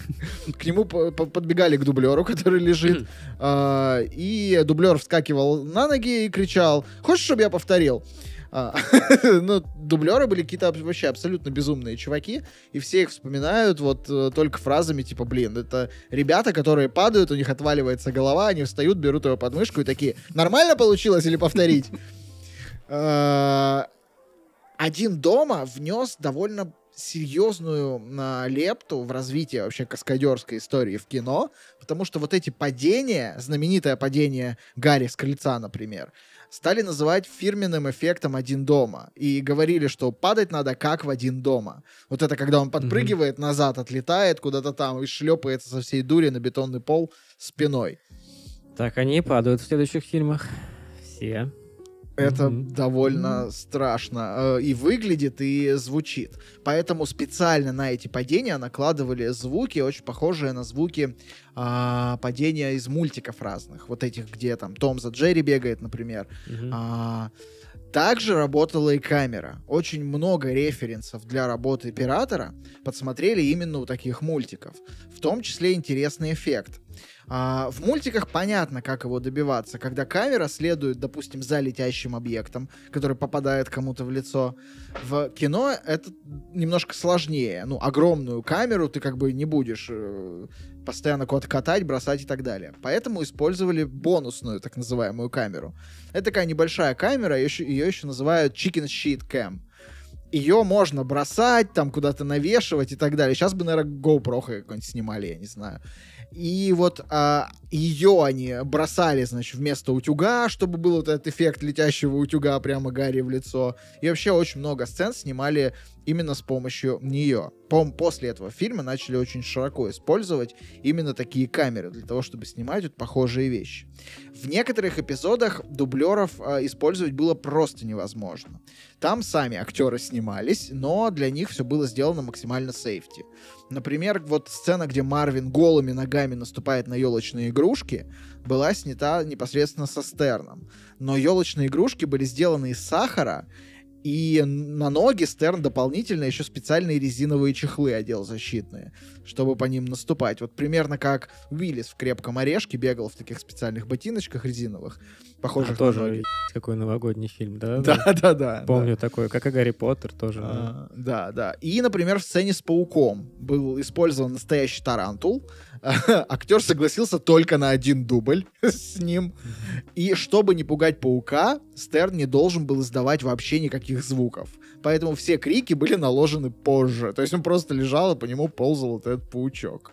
К нему по- по- подбегали к дублеру, который лежит, а, и дублер вскакивал на ноги и кричал, хочешь, чтобы я повторил? А, ну, дублеры были какие-то вообще абсолютно безумные чуваки, и все их вспоминают вот э, только фразами типа, блин, это ребята, которые падают, у них отваливается голова, они встают, берут его под мышку и такие, нормально получилось или повторить? А, Один дома внес довольно серьезную а, лепту в развитие вообще каскадерской истории в кино, потому что вот эти падения, знаменитое падение Гарри с крыльца, например, стали называть фирменным эффектом «один дома». И говорили, что падать надо как в «один дома». Вот это когда он подпрыгивает назад, отлетает куда-то там и шлепается со всей дури на бетонный пол спиной. Так они и падают в следующих фильмах. Все. Это Мгм. довольно страшно э, и выглядит, и звучит. Поэтому специально на эти падения накладывали звуки, очень похожие на звуки а, падения из мультиков разных. Вот этих, где там Том за Джерри бегает, например. Мгм. А, также работала и камера. Очень много референсов для работы оператора подсмотрели именно у таких мультиков. В том числе интересный эффект. А, в мультиках понятно, как его добиваться, когда камера следует, допустим, за летящим объектом, который попадает кому-то в лицо. В кино это немножко сложнее. Ну, огромную камеру ты как бы не будешь э, постоянно куда-то катать, бросать и так далее. Поэтому использовали бонусную, так называемую камеру. Это такая небольшая камера, ее еще, ее еще называют Chicken Sheet Cam ее можно бросать, там куда-то навешивать и так далее. Сейчас бы, наверное, GoPro какой-нибудь снимали, я не знаю. И вот а, ее они бросали, значит, вместо утюга, чтобы был вот этот эффект летящего утюга прямо Гарри в лицо. И вообще очень много сцен снимали именно с помощью нее. По после этого фильма начали очень широко использовать именно такие камеры для того, чтобы снимать вот похожие вещи. В некоторых эпизодах дублеров э, использовать было просто невозможно. Там сами актеры снимались, но для них все было сделано максимально сейфти. Например, вот сцена, где Марвин голыми ногами наступает на елочные игрушки, была снята непосредственно со Стерном. Но елочные игрушки были сделаны из сахара, и на ноги Стерн дополнительно еще специальные резиновые чехлы одел защитные, чтобы по ним наступать. Вот примерно как Уиллис в «Крепком орешке» бегал в таких специальных ботиночках резиновых, похожих а, тоже на ноги. какой новогодний фильм, да? Да, да, да. Помню да. такой, как и Гарри Поттер тоже. А, да, да. И, например, в сцене с пауком был использован настоящий тарантул, актер согласился только на один дубль с ним. И чтобы не пугать паука, Стерн не должен был издавать вообще никаких звуков. Поэтому все крики были наложены позже. То есть он просто лежал, и по нему ползал вот этот паучок.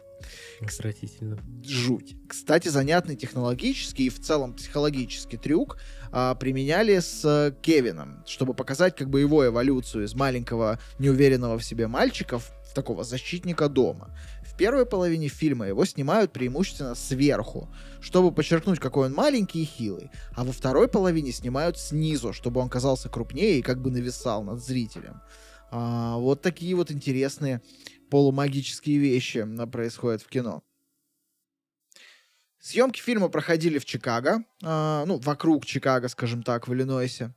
Отвратительно. Жуть. Кстати, занятный технологический и в целом психологический трюк а, применяли с Кевином, чтобы показать как бы его эволюцию из маленького неуверенного в себе мальчика в такого защитника дома. Первой половине фильма его снимают преимущественно сверху, чтобы подчеркнуть, какой он маленький и хилый, а во второй половине снимают снизу, чтобы он казался крупнее и как бы нависал над зрителем. А, вот такие вот интересные полумагические вещи происходят в кино. Съемки фильма проходили в Чикаго, э, ну, вокруг Чикаго, скажем так, в Иллинойсе.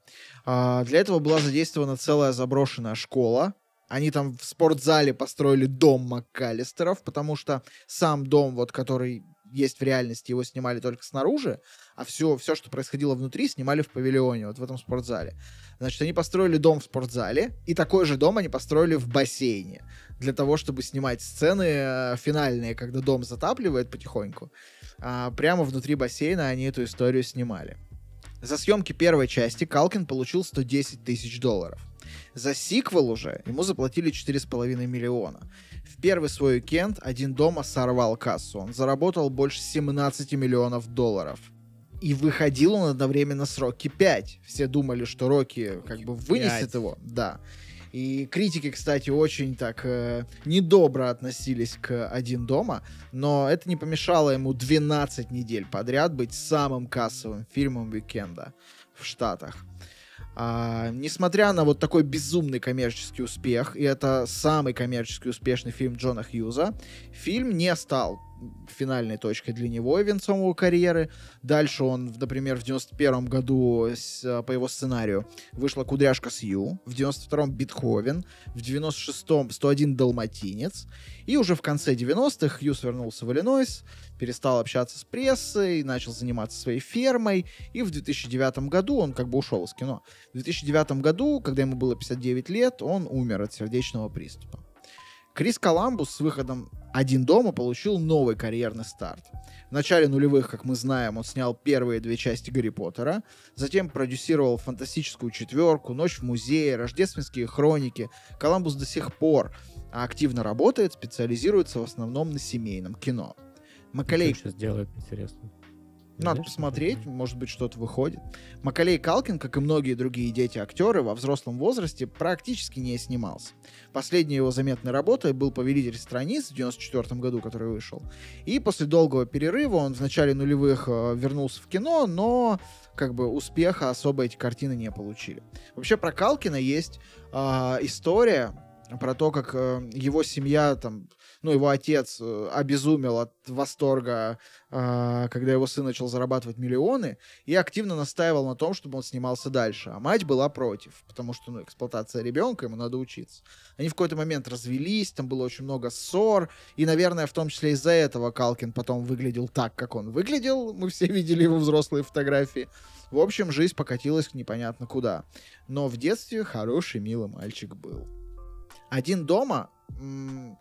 Э, для этого была задействована целая заброшенная школа, они там в спортзале построили дом МакКаллистеров, потому что сам дом, вот, который есть в реальности, его снимали только снаружи, а все, все, что происходило внутри, снимали в павильоне, вот в этом спортзале. Значит, они построили дом в спортзале, и такой же дом они построили в бассейне, для того, чтобы снимать сцены э, финальные, когда дом затапливает потихоньку. А прямо внутри бассейна они эту историю снимали. За съемки первой части Калкин получил 110 тысяч долларов. За сиквел уже ему заплатили 4,5 миллиона. В первый свой уикенд один дома сорвал кассу. Он заработал больше 17 миллионов долларов. И выходил он одновременно с Рокки 5. Все думали, что Рокки как бы вынесет 5. его. Да. И критики, кстати, очень так э, недобро относились к «Один дома», но это не помешало ему 12 недель подряд быть самым кассовым фильмом уикенда в Штатах. А, несмотря на вот такой безумный коммерческий успех, и это самый коммерчески успешный фильм Джона Хьюза, фильм не стал финальной точкой для него венцом его карьеры. Дальше он, например, в 91 году с, по его сценарию вышла «Кудряшка Сью», в 92-м «Бетховен», в 96-м «101 Далматинец», и уже в конце 90-х Хьюз вернулся в Иллинойс, перестал общаться с прессой, начал заниматься своей фермой, и в 2009 году он как бы ушел из кино. В 2009 году, когда ему было 59 лет, он умер от сердечного приступа. Крис Коламбус с выходом «Один дома» получил новый карьерный старт. В начале нулевых, как мы знаем, он снял первые две части Гарри Поттера, затем продюсировал фантастическую четверку, «Ночь в музее», «Рождественские хроники». Коламбус до сих пор активно работает, специализируется в основном на семейном кино. Макалей... Что сейчас делает, интересно? Надо посмотреть, может быть, что-то выходит. Макалей Калкин, как и многие другие дети-актеры, во взрослом возрасте практически не снимался. Последней его заметной работой был «Повелитель страниц» в 94 году, который вышел. И после долгого перерыва он в начале нулевых э, вернулся в кино, но как бы успеха особо эти картины не получили. Вообще про Калкина есть э, история про то, как э, его семья там ну, его отец э, обезумел от восторга, э, когда его сын начал зарабатывать миллионы, и активно настаивал на том, чтобы он снимался дальше. А мать была против, потому что, ну, эксплуатация ребенка, ему надо учиться. Они в какой-то момент развелись, там было очень много ссор, и, наверное, в том числе из-за этого Калкин потом выглядел так, как он выглядел. Мы все видели его взрослые фотографии. В общем, жизнь покатилась непонятно куда. Но в детстве хороший, милый мальчик был. Один дома, м,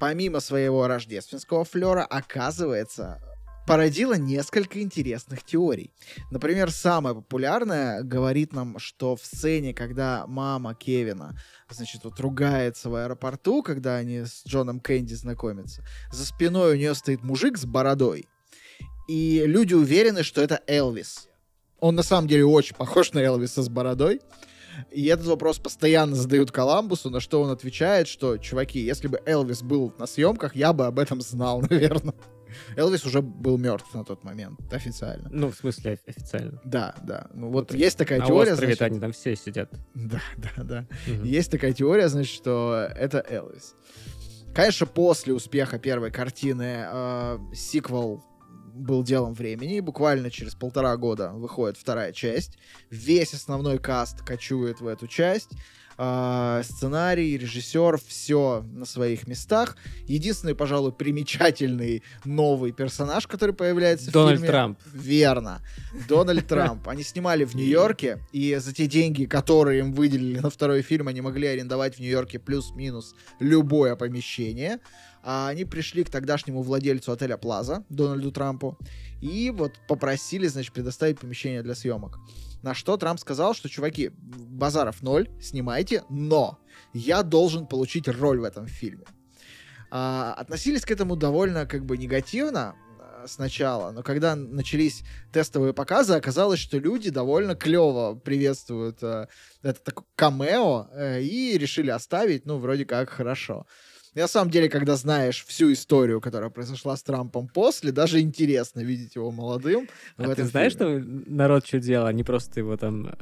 помимо своего рождественского флера, оказывается, породила несколько интересных теорий. Например, самая популярная говорит нам, что в сцене, когда мама Кевина, значит, вот ругается в аэропорту, когда они с Джоном Кэнди знакомятся, за спиной у нее стоит мужик с бородой, и люди уверены, что это Элвис. Он на самом деле очень похож на Элвиса с бородой. И этот вопрос постоянно задают Коламбусу, на что он отвечает, что, чуваки, если бы Элвис был на съемках, я бы об этом знал, наверное. Элвис уже был мертв на тот момент, официально. Ну, в смысле оф- официально. Да, да. Ну вот есть такая На теория, острове значит- они там все сидят. Да, да, да. Мгм. Есть такая теория, значит, что это Элвис. Конечно, после успеха первой картины э, сиквел был делом времени, и буквально через полтора года выходит вторая часть. Весь основной каст кочует в эту часть. А, сценарий, режиссер, все на своих местах. Единственный, пожалуй, примечательный новый персонаж, который появляется в Дональд фильме. Трамп. Верно. Дональд Трамп. Они снимали в Нью-Йорке, и за те деньги, которые им выделили на второй фильм, они могли арендовать в Нью-Йорке плюс-минус любое помещение. А они пришли к тогдашнему владельцу отеля Плаза, Дональду Трампу, и вот попросили, значит, предоставить помещение для съемок. На что Трамп сказал, что, чуваки, базаров ноль, снимайте, но я должен получить роль в этом фильме. А, относились к этому довольно как бы негативно а, сначала, но когда начались тестовые показы, оказалось, что люди довольно клево приветствуют э, это такое камео э, и решили оставить, ну, вроде как хорошо. На самом деле, когда знаешь всю историю, которая произошла с Трампом после, даже интересно видеть его молодым. А ты знаешь, фильме. что народ что делал? Они просто его там...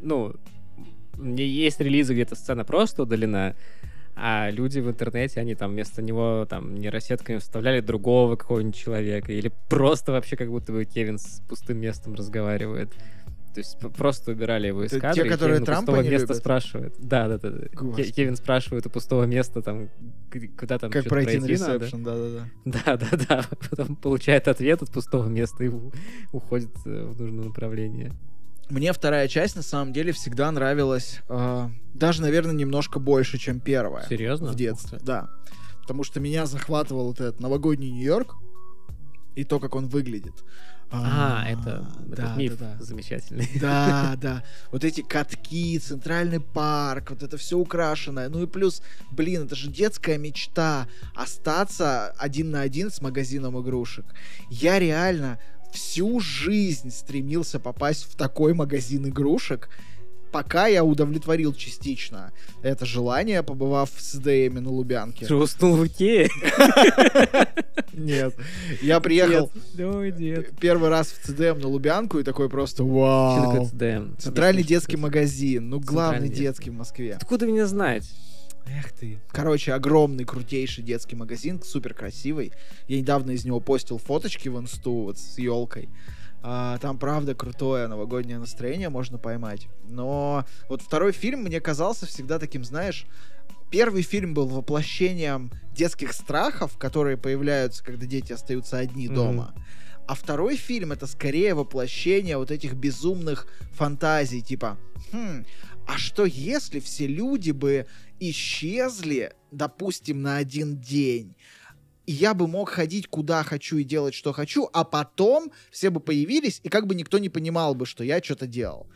Ну, есть релизы, где-то сцена просто удалена, а люди в интернете, они там вместо него там нейросетками вставляли другого какого-нибудь человека, или просто вообще как будто бы Кевин с пустым местом разговаривает. То есть просто убирали его из Это кадра, те, которые Кевин Трампа пустого не места любят? спрашивает. Да, да, да. да. Господи. Кевин спрашивает у пустого места там, куда там Как чё-то пройти на ресепшн, да-да-да. Да, да, да. Потом получает ответ от пустого места и уходит э, в нужное направление. Мне вторая часть, на самом деле, всегда нравилась э, даже, наверное, немножко больше, чем первая. Серьезно? В детстве, да. Потому что меня захватывал вот этот новогодний Нью-Йорк и то, как он выглядит. А, это, этот да, миф да, да. замечательный. Да, да. Вот эти катки, центральный парк, вот это все украшенное. Ну и плюс, блин, это же детская мечта остаться один на один с магазином игрушек. Я реально всю жизнь стремился попасть в такой магазин игрушек, пока я удовлетворил частично это желание, побывав в СДМ на Лубянке. Ты уснул в Икее? Нет. Я приехал первый раз в ЦДМ на Лубянку и такой просто вау. ЦДМ? Центральный детский это. магазин. Ну, главный детский в Москве. Откуда меня знать? Эх ты. Короче, огромный, крутейший детский магазин, супер красивый. Я недавно из него постил фоточки в инсту вот с елкой. Там, правда, крутое новогоднее настроение можно поймать. Но вот второй фильм мне казался всегда таким, знаешь, первый фильм был воплощением детских страхов, которые появляются, когда дети остаются одни Мгм. дома. А второй фильм это скорее воплощение вот этих безумных фантазий, типа, «Хм, а что если все люди бы исчезли, допустим, на один день? И я бы мог ходить куда хочу и делать, что хочу, а потом все бы появились, и как бы никто не понимал бы, что я что-то делал.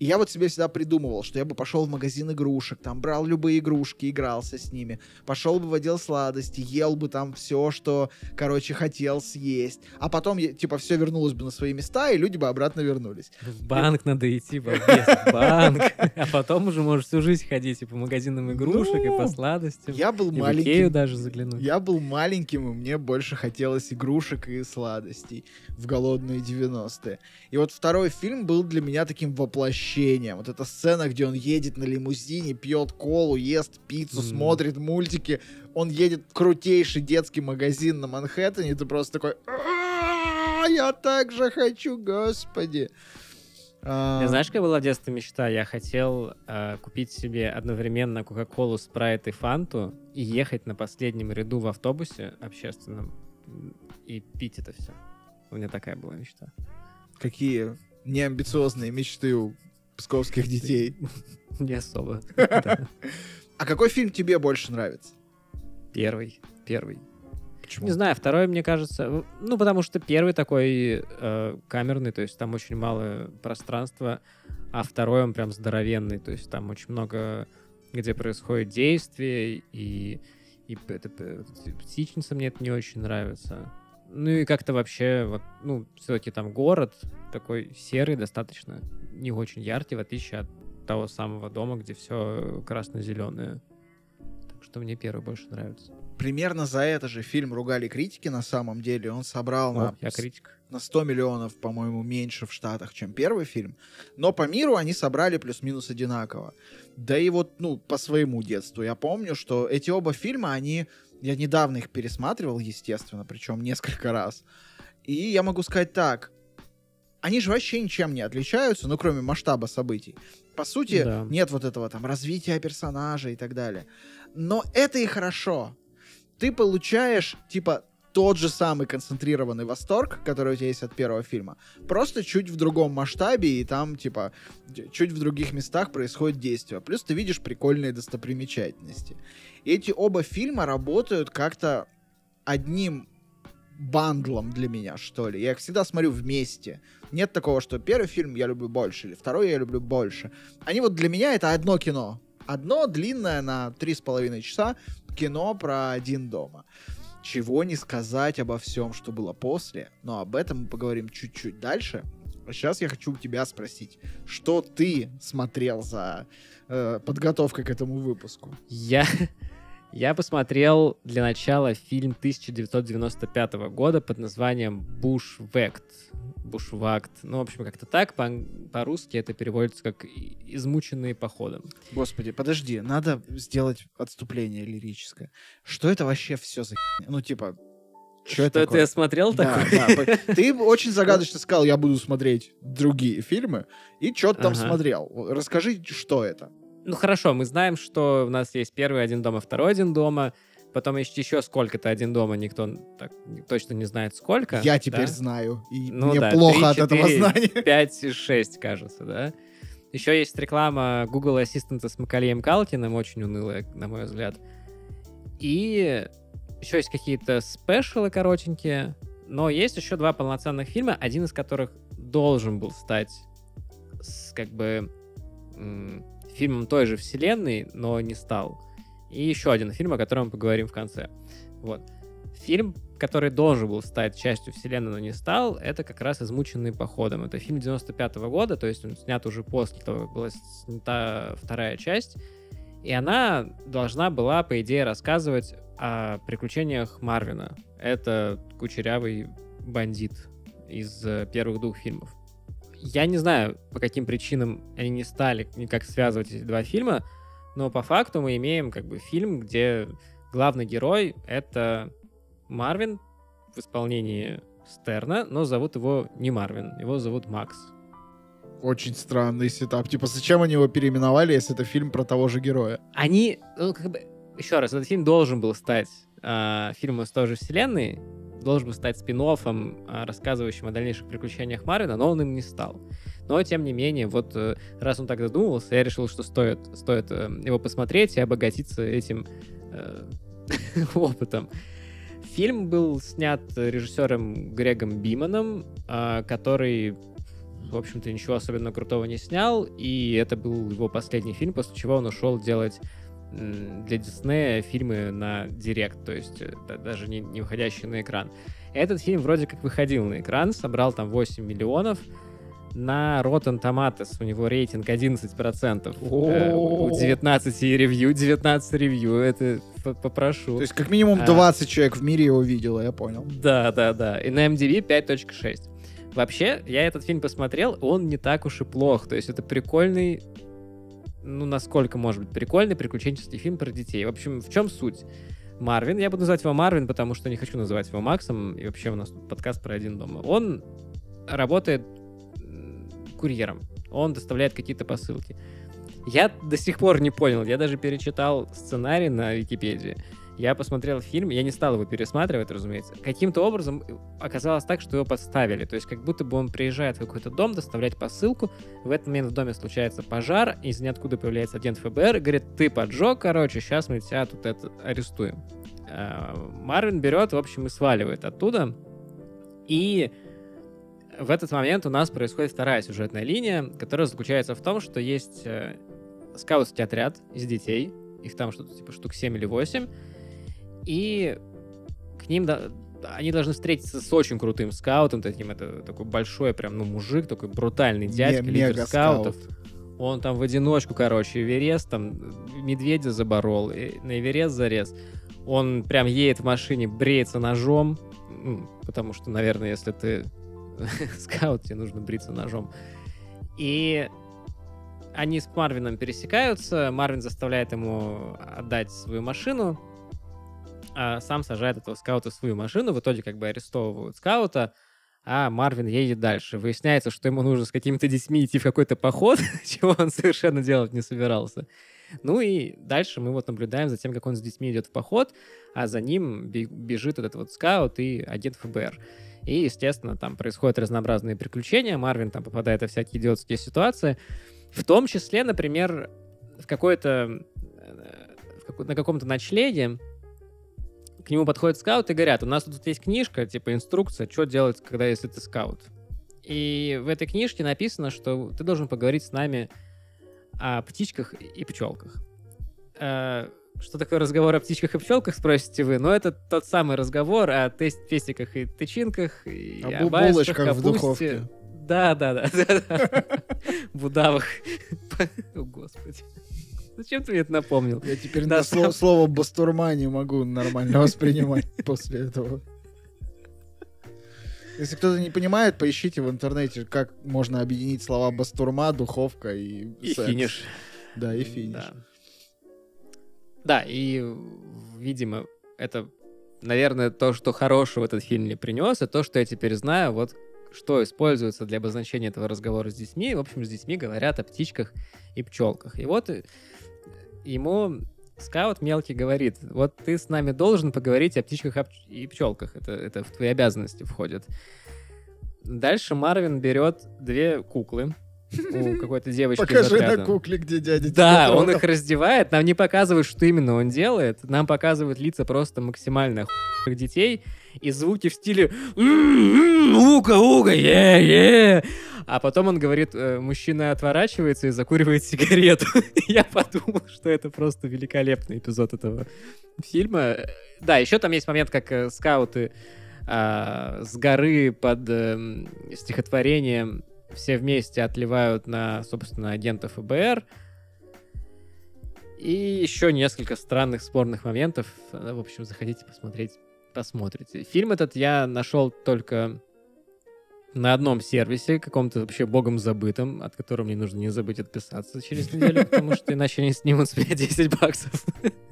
И я вот себе всегда придумывал, что я бы пошел в магазин игрушек, там брал любые игрушки, игрался с ними, пошел бы в отдел сладости, ел бы там все, что, короче, хотел съесть. А потом, я- типа, все вернулось бы на свои места, и люди бы обратно вернулись. В банк надо идти, балбес, в банк. А потом уже можешь всю жизнь ходить и по магазинам игрушек, и по Ну, сладостям. Я был И маленьким. даже заглянуть. Я был маленьким, и мне больше хотелось игрушек и сладостей в голодные 90-е. И вот второй фильм был для меня таким воплощением восхищением. Вот эта сцена, где он едет на лимузине, пьет колу, ест пиццу, Мгм. смотрит мультики. Он едет в крутейший детский магазин на Манхэттене, и ты просто такой... «А, Я так же хочу, господи. А, Я знаешь, какая была в детстве мечта? Я хотел э, купить себе одновременно Кока-Колу, Спрайт и Фанту и ехать на последнем ряду в автобусе общественном и пить это все. У меня такая была мечта. Какие неамбициозные мечты у псковских детей. Не особо. А какой фильм тебе больше нравится? Первый. Первый. Почему? Не знаю, второй, мне кажется, ну, потому что первый такой э, камерный, то есть там очень мало пространства, а второй он прям здоровенный, то есть там очень много, где происходит действие, и, и это, птичница мне это не очень нравится. Ну и как-то вообще, вот, ну, все-таки там город такой серый достаточно, не очень яркий, в отличие от того самого дома, где все красно-зеленое. Так что мне первый больше нравится. Примерно за это же фильм ругали критики на самом деле. Он собрал О, на, я критик. на 100 миллионов, по-моему, меньше в Штатах, чем первый фильм. Но по миру они собрали плюс-минус одинаково. Да и вот, ну, по своему детству. Я помню, что эти оба фильма, они... Я недавно их пересматривал, естественно, причем несколько раз. И я могу сказать так. Они же вообще ничем не отличаются, ну, кроме масштаба событий. По сути, Да. нет вот этого там развития персонажа и так далее. Но это и хорошо. Ты получаешь, типа, тот же самый концентрированный восторг, который у тебя есть от первого фильма, просто чуть в другом масштабе, и там, типа, чуть в других местах происходит действие. Плюс ты видишь прикольные достопримечательности. Эти оба фильма работают как-то одним бандлом для меня, что ли. Я их всегда смотрю вместе. Нет такого, что первый фильм я люблю больше, или второй я люблю больше. Они вот для меня это одно кино. Одно длинное на три с половиной часа кино про один дома. Чего не сказать обо всем, что было после, но об этом мы поговорим чуть-чуть дальше. А сейчас я хочу у тебя спросить, что ты смотрел за э, подготовкой к этому выпуску? Я, я посмотрел для начала фильм 1995 года под названием «Бушвект». Бушвакт. Ну, в общем, как-то так. По- По-русски это переводится как «И- «измученные походом». Господи, подожди, надо сделать отступление лирическое. Что это вообще все за? Ну, типа, что это такое? смотрел Да, такое? да, Ты очень загадочно сказал, я буду смотреть другие фильмы, и что ты там Ага. смотрел? Расскажи, что это? Ну, хорошо, мы знаем, что у нас есть первый «Один дома», второй «Один дома», потом есть еще сколько-то «Один дома», никто так точно не знает сколько. Я теперь да? знаю, и Ну мне да, плохо три, от этого знания. 5 и 6, кажется, да? Еще есть реклама Google Ассистента с Макалеем Калкиным, очень унылая, на мой взгляд. И еще есть какие-то спешалы коротенькие, но есть еще два полноценных фильма, один из которых должен был стать с, как бы фильмом той же вселенной, но не стал. И еще один фильм, о котором мы поговорим в конце. Вот. Фильм, который должен был стать частью вселенной, но не стал, это как раз «Измученный походом». Это фильм 95 года, то есть он снят уже после того, как была снята вторая часть. И она должна была, по идее, рассказывать о приключениях Марвина. Это кучерявый бандит из э, первых двух фильмов. Я не знаю, по каким причинам они не стали никак связывать эти два фильма, но по факту мы имеем как бы фильм, где главный герой — это Марвин в исполнении Стерна, но зовут его не Марвин, его зовут Макс. Очень странный сетап. Типа, зачем они его переименовали, если это фильм про того же героя? Они, ну, как бы, еще раз, этот фильм должен был стать а, фильмом из той же вселенной, должен был стать спин рассказывающим о дальнейших приключениях Марвина, но он им не стал. Но, тем не менее, вот э, раз он так задумывался, я решил, что стоит, стоит э, его посмотреть и обогатиться этим э, опытом. Фильм был снят режиссером Грегом Биманом, а, который, в общем-то, ничего особенно крутого не снял, и это был его последний фильм, после чего он ушел делать для Диснея фильмы на директ, то есть э, да- даже не, не выходящие на экран. Этот фильм вроде как выходил на экран, собрал там 8 миллионов. На Rotten Tomatoes у него рейтинг 11%. Э, У 19 ревью, 19 ревью, это попрошу. То есть, как минимум, А. 20 человек в мире его видело, я понял. Да, да, да. И на MDB 5.6. Вообще, я этот фильм посмотрел, он не так уж и плох. То есть это прикольный, ну, насколько может быть прикольный приключенческий фильм про детей. В общем, в чем суть? Марвин, я буду называть его Марвин, потому что не хочу называть его Максом, и вообще у нас тут подкаст про один дома. Он работает курьером, он доставляет какие-то посылки. Я до сих пор не понял, я даже перечитал сценарий на Википедии. Я посмотрел фильм, я не стал его пересматривать, разумеется. Каким-то образом оказалось так, что его подставили. То есть как будто бы он приезжает в какой-то дом доставлять посылку, в этот момент в доме случается пожар, из ниоткуда появляется агент ФБР, говорит, ты поджег, короче, сейчас мы тебя тут это арестуем. А, Марвин берет, в общем, и сваливает оттуда. И в этот момент у нас происходит вторая сюжетная линия, которая заключается в том, что есть э, скаутский отряд из детей, их там что-то типа штук 7 или 8, и к ним до- они должны встретиться с очень крутым скаутом, таким это такой большой прям, ну, мужик, такой брутальный дядька, Ме- лидер скаутов. Он там в одиночку, короче, Эверест, там медведя заборол, и на Эверест зарез. Он прям едет в машине, бреется ножом, потому что, наверное, если ты скаут, тебе нужно бриться ножом. И они с Марвином пересекаются, Марвин заставляет ему отдать свою машину, а сам сажает этого скаута в свою машину, в итоге как бы арестовывают скаута, а Марвин едет дальше. Выясняется, что ему нужно с какими-то детьми идти в какой-то поход, чего он совершенно делать не собирался. Ну и дальше мы вот наблюдаем за тем, как он с детьми идет в поход, а за ним бе- бежит этот вот скаут и агент ФБР. И, естественно, там происходят разнообразные приключения, Марвин там попадает во всякие идиотские ситуации, в том числе, например, в какой-то э, в на каком-то ночлеге к нему подходят скауты и говорят, у нас тут есть книжка, типа инструкция, что делать, когда если ты скаут. И в этой книжке написано, что ты должен поговорить с нами о птичках и пчелках. Э, Что такое разговор о птичках и пчелках, спросите вы? Но это тот самый разговор о тест пестиках и тычинках, и О булочках в духовке. Да, да, да. Будавах. О, Господи. Зачем ты мне это напомнил? Я теперь на слово, слово бастурма не могу нормально воспринимать после этого. Если кто-то не понимает, поищите в интернете, как можно объединить слова бастурма, духовка и, И секс. финиш. Да, и финиш. Да. Да, и, видимо, это, наверное, то, что хорошего этот фильм мне принес, и то, что я теперь знаю, вот что используется для обозначения этого разговора с детьми. В общем, с детьми говорят о птичках и пчелках. И вот э, ему скаут мелкий говорит, вот ты с нами должен поговорить о птичках и пчелках. Это, это в твои обязанности входит. Дальше Марвин берет две куклы у какой-то девочки Покажи на кукле, где дядя Да, он их раздевает, нам не показывают, что именно он делает, нам показывают лица просто максимально охуенных детей и звуки в стиле «М-м-м, «Уга, уга, е-е!» А потом он говорит, э, мужчина отворачивается и закуривает сигарету. Я подумал, что это просто великолепный эпизод этого фильма. Да, еще там есть момент, как э, скауты а, с горы под эм, стихотворением все вместе отливают на, собственно, агента ФБР. И еще несколько странных спорных моментов. Э, В общем, заходите посмотреть, посмотрите. Фильм этот я нашел только на одном сервисе, каком-то вообще богом забытом, от которого мне нужно не забыть отписаться через неделю, потому что иначе они снимут с меня 10 баксов.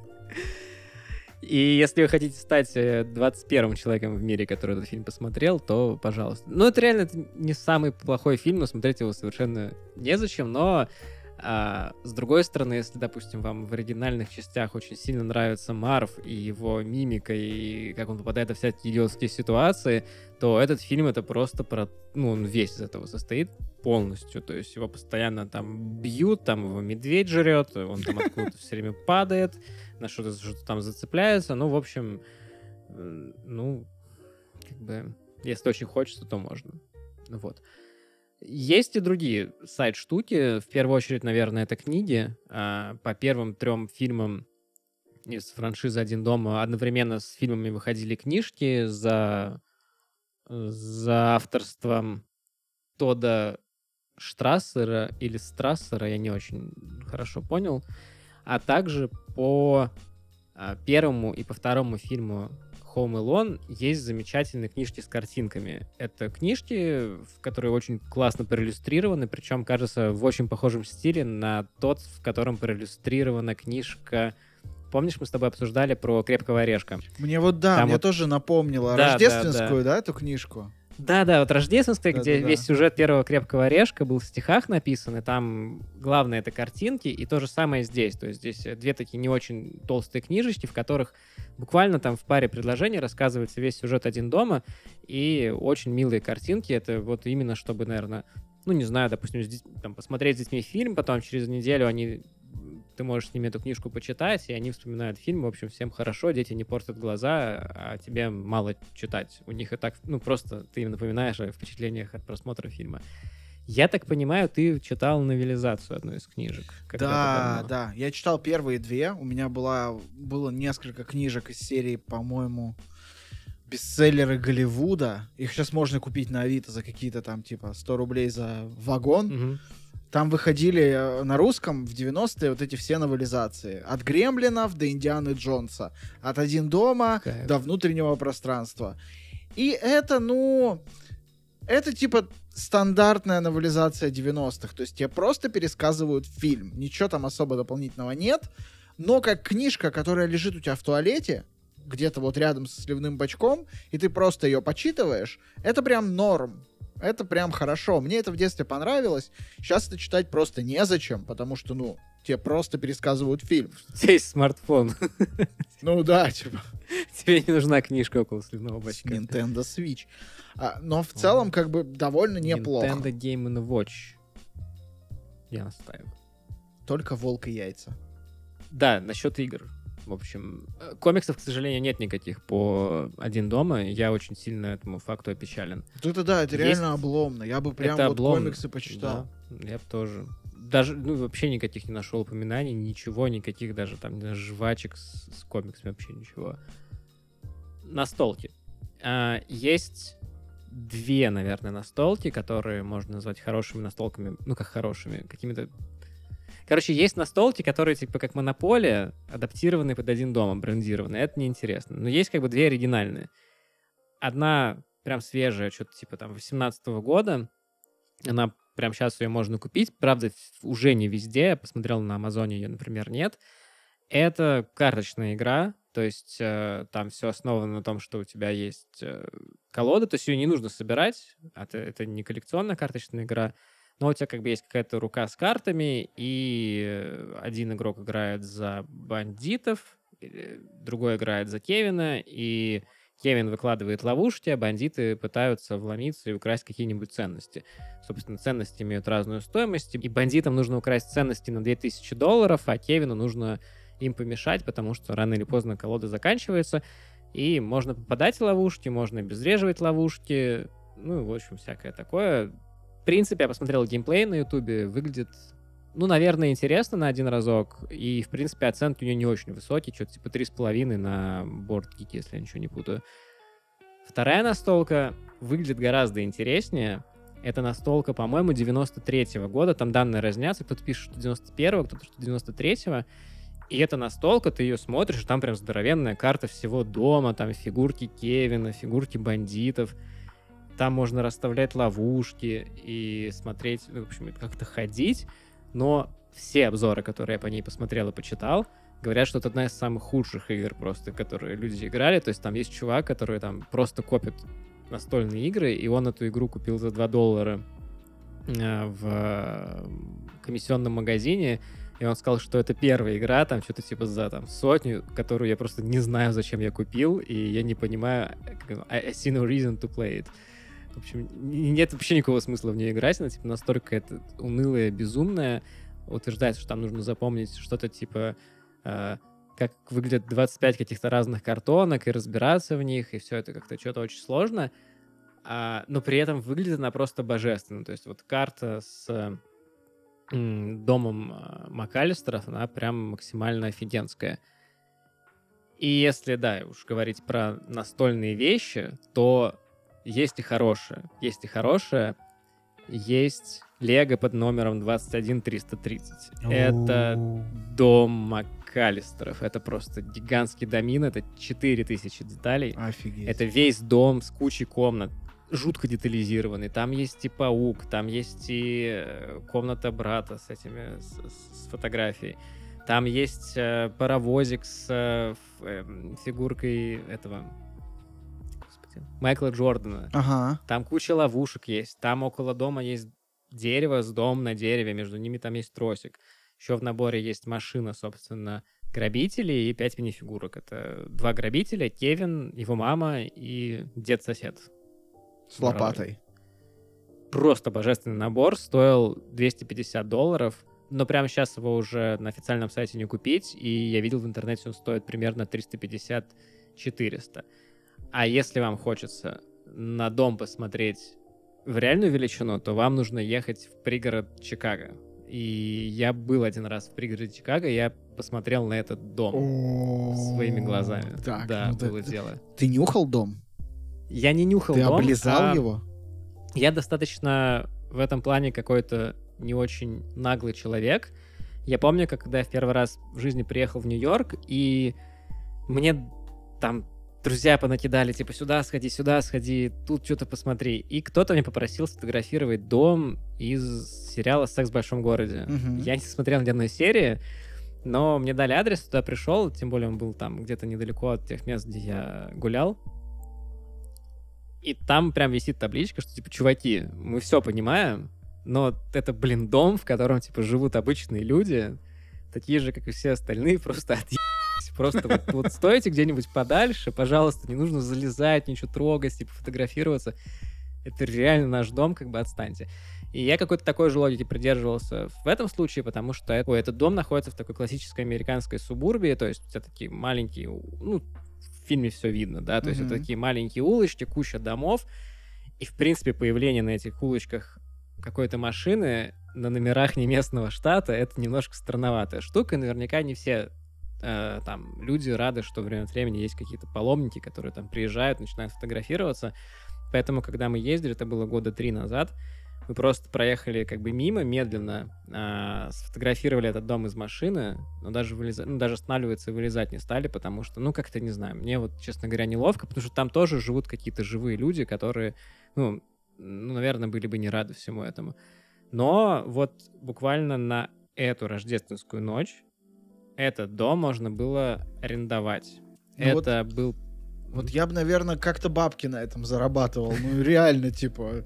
И если вы хотите стать э, 21 человеком в мире, который этот фильм посмотрел, то пожалуйста. Ну, это реально не самый плохой фильм, но смотреть его совершенно незачем, но а, с другой стороны, если, допустим, вам в оригинальных частях очень сильно нравится Марв и его мимика, и как он попадает в всякие идиотские ситуации, то этот фильм это просто про... Ну, он весь из этого состоит полностью. То есть его постоянно там бьют, там его медведь жрет, он там откуда-то все время падает, на что-то что там зацепляется. Ну, в общем, ну, как бы, если очень хочется, то можно. Вот. Есть и другие сайт-штуки. В первую очередь, наверное, это книги. А, По первым трем фильмам из франшизы «Один дома» одновременно с фильмами выходили книжки за, за авторством Тода Штрассера или Страссера, я не очень хорошо понял. А также по а, первому и по второму фильму Home Alone есть замечательные книжки с картинками. Это книжки, в которые очень классно проиллюстрированы, причем, кажется, в очень похожем стиле на тот, в котором проиллюстрирована книжка Помнишь, мы с тобой обсуждали про крепкого орешка? Мне вот да, Там мне вот- тоже напомнило Да, да, рождественскую, да, эту книжку. Да, да, вот рождественская, где Да-да-да. весь сюжет первого крепкого орешка был в стихах написан, и там главное это картинки, и то же самое здесь. То есть здесь э, две такие не очень толстые книжечки, в которых буквально там в паре предложений рассказывается весь сюжет один дома, и очень милые картинки. Это вот именно чтобы, наверное, ну не знаю, допустим, там, посмотреть с детьми фильм, потом через неделю они ты можешь с ними эту книжку почитать, и они вспоминают фильм. В общем, всем хорошо, дети не портят глаза, а тебе мало читать. У них и так, ну, просто ты им напоминаешь о впечатлениях от просмотра фильма. Я так понимаю, ты читал новелизацию одной из книжек. Да, да. Я читал первые две. У меня была, было несколько книжек из серии, по-моему, бестселлеры Голливуда. Их сейчас можно купить на Авито за какие-то там, типа, 100 рублей за вагон. Мгм. Там выходили э, на русском в 90-е вот эти все новелизации. От Гремлинов до Индианы Джонса. От «Один дома» Кайф. до «Внутреннего пространства». И это, ну... Это типа стандартная новелизация 90-х. То есть тебе просто пересказывают фильм. Ничего там особо дополнительного нет. Но как книжка, которая лежит у тебя в туалете, где-то вот рядом со сливным бачком, и ты просто ее почитываешь, это прям норм. Это прям хорошо. Мне это в детстве понравилось. Сейчас это читать просто незачем, потому что, ну, тебе просто пересказывают фильм. У тебя есть смартфон. Ну да, типа, Тебе не нужна книжка около сливного бачка. Nintendo Switch. А, но в целом, как бы, довольно неплохо. Nintendo Game Watch. Я настаиваю. Только волк и яйца. Да, насчет игр. В общем, комиксов, к сожалению, нет никаких по «Один дома». Я очень сильно этому факту опечален. Вот это да, это Есть- реально обломно. Я бы прям Это вот обломно. комиксы почитал. Да, я бы тоже. Даже, ну, вообще никаких не нашел упоминаний, ничего, никаких даже там знаю, жвачек с, с комиксами, вообще ничего. Настолки. А, есть две, наверное, настолки, которые можно назвать хорошими настолками, ну, как хорошими, какими-то... Короче, есть настолки, которые типа как монополия, адаптированные под один дом, брендированные. Это неинтересно. Но есть как бы две оригинальные. Одна прям свежая, что-то типа там 18 года. Она прям сейчас ее можно купить. Правда, уже не везде. Я посмотрел на Амазоне, ее, например, нет. Это карточная игра. То есть э, там все основано на том, что у тебя есть э, колода. То есть ее не нужно собирать. Это, это не коллекционная карточная игра. Но у тебя как бы есть какая-то рука с картами, и один игрок играет за бандитов, э, другой играет за Кевина, и Кевин выкладывает ловушки, а бандиты пытаются вломиться и украсть какие-нибудь ценности. Собственно, ценности имеют разную стоимость, и бандитам нужно украсть ценности на 2000 долларов, а Кевину нужно им помешать, потому что рано или поздно колода заканчивается, и можно попадать в ловушки, можно обезвреживать ловушки, ну, в общем, всякое такое. В принципе, я посмотрел геймплей на ютубе, выглядит, ну, наверное, интересно на один разок, и, в принципе, оценки у нее не очень высокие, что-то типа 3,5 на BoardGeek, если я ничего не путаю. Вторая настолка выглядит гораздо интереснее. Это настолка, по-моему, 93-го года. Там данные разнятся. Кто-то пишет, что 91-го, кто-то, что 93-го. И эта настолка, ты ее смотришь, там прям здоровенная карта всего дома, там фигурки Кевина, фигурки бандитов. Там можно расставлять ловушки и смотреть, ну, в общем, как-то ходить. Но все обзоры, которые я по ней посмотрел и почитал, говорят, что это одна из самых худших игр просто, которые люди играли. То есть там есть чувак, который там просто копит настольные игры, и он эту игру купил за 2 доллара э, в э, комиссионном магазине, и он сказал, что это первая игра, там что-то типа за там сотню, которую я просто не знаю, зачем я купил, и я не понимаю, I see no reason to play it. В общем, нет вообще никакого смысла в нее играть, она типа настолько это унылая, безумная. Утверждается, что там нужно запомнить что-то типа э, как выглядят 25 каких-то разных картонок и разбираться в них, и все это как-то что-то очень сложно. А, но при этом выглядит она просто божественно. То есть вот карта с э, домом э, МакАлистеров, она прям максимально офигенская. И если, да, уж говорить про настольные вещи, то есть и хорошее. Есть и хорошее. Есть Лего под номером 21330. Это дом МакАлистеров. Это просто гигантский домин, это 4000 деталей. Офигеть. Это весь дом с кучей комнат, жутко детализированный. Там есть и паук, там есть и э, комната брата с этими, с, с- фотографией. Там есть э, паровозик с э, эм, фигуркой этого... Господи, Майкла Джордана. Ага. Там куча ловушек есть. Там около дома есть дерево с дом на дереве. Между ними там есть тросик. Еще в наборе есть машина, собственно, грабителей и пять мини-фигурок. Это два грабителя, Кевин, его мама и дед-сосед. С лопатой. Просто божественный набор. Стоил 250 долларов. Но прямо сейчас его уже на официальном сайте не купить. И я видел в интернете, он стоит примерно 350-400. А если вам хочется на дом посмотреть в реальную величину, то вам нужно ехать в пригород Чикаго. И я был один раз в пригороде Чикаго, я посмотрел на этот дом своими глазами. Так, да, ну было дело. Ты нюхал дом? Я не нюхал Ты дом, облизал а его? Я достаточно в этом плане какой-то не очень наглый человек. Я помню, как когда я в первый раз в жизни приехал в Нью-Йорк, и мне там друзья понакидали, типа, сюда сходи, сюда сходи, тут что-то посмотри. И кто-то мне попросил сфотографировать дом из сериала «Секс в большом городе». Мгм. Я не смотрел ни одной серии, но мне дали адрес, туда пришел, тем более он был там где-то недалеко от тех мест, где я гулял. И там прям висит табличка, что, типа, чуваки, мы все понимаем, но это, блин, дом, в котором, типа, живут обычные люди, такие же, как и все остальные, просто отъебись. Просто вот, вот стойте где-нибудь подальше, пожалуйста, не нужно залезать, ничего трогать, типа, фотографироваться. Это реально наш дом, как бы отстаньте. И я какой-то такой же логики придерживался в этом случае, потому что ой, этот дом находится в такой классической американской субурбии, то есть у тебя такие маленькие, ну, в фильме все видно, да, то есть это такие маленькие улочки, куча домов, и, в принципе, появление на этих улочках какой-то машины на номерах не местного штата, это немножко странноватая штука, и наверняка не все э, там люди рады, что время от времени есть какие-то паломники, которые там приезжают, начинают фотографироваться, поэтому, когда мы ездили, это было года три назад, мы просто проехали как бы мимо, медленно, а, сфотографировали этот дом из машины, но даже, вылеза- ну, даже останавливаться и вылезать не стали, потому что, ну, как-то, не знаю, мне вот, честно говоря, неловко, потому что там тоже живут какие-то живые люди, которые, ну, ну, наверное, были бы не рады всему этому. Но вот буквально на эту рождественскую ночь этот дом можно было арендовать. Ну вот- Это был... Вот я бы, наверное, как-то бабки на этом зарабатывал. Ну, реально, типа...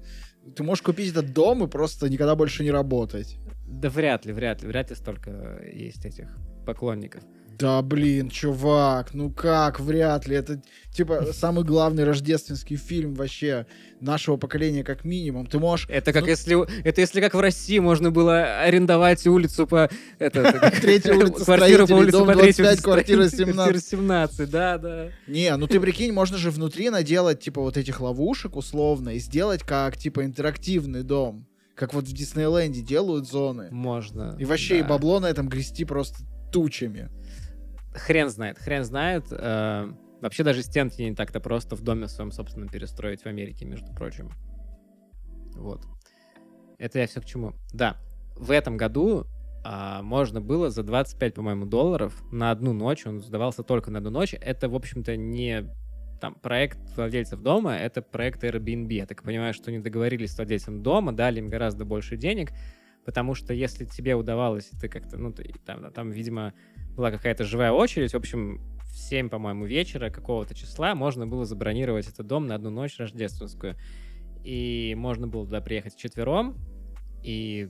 Ты можешь купить этот дом и просто никогда больше не работать. Да вряд ли, вряд ли, вряд ли столько есть этих поклонников. Да, блин, чувак, ну как, вряд ли. Это, типа, самый главный рождественский фильм вообще нашего поколения, как минимум. Ты можешь... Это как Ну- если, это если как в России можно было арендовать улицу по это, Третья улица квартиру по улице по третьей 25, улице квартира строителей, 17. 17, да, да. Не, ну ты прикинь, можно же внутри наделать, типа, вот этих ловушек условно и сделать как, типа, интерактивный дом. Как вот в Диснейленде делают зоны. Можно. И вообще, и бабло на этом грести просто тучами. Хрен знает, хрен знает. Э, Вообще даже стенки не так-то просто в доме своем, собственно, перестроить в Америке, между прочим. Вот. Это я все к чему. Да, в этом году а, можно было за 25, по-моему, долларов на одну ночь, он сдавался только на одну ночь. Это, в общем-то, не там проект владельцев дома, это проект Airbnb. Я так понимаю, что они договорились с владельцем дома, дали им гораздо больше денег, потому что если тебе удавалось, ты как-то, ну, ты, там, там, видимо, была какая-то живая очередь, в общем, в 7, по-моему, вечера какого-то числа можно было забронировать этот дом на одну ночь рождественскую. И можно было туда приехать вчетвером, и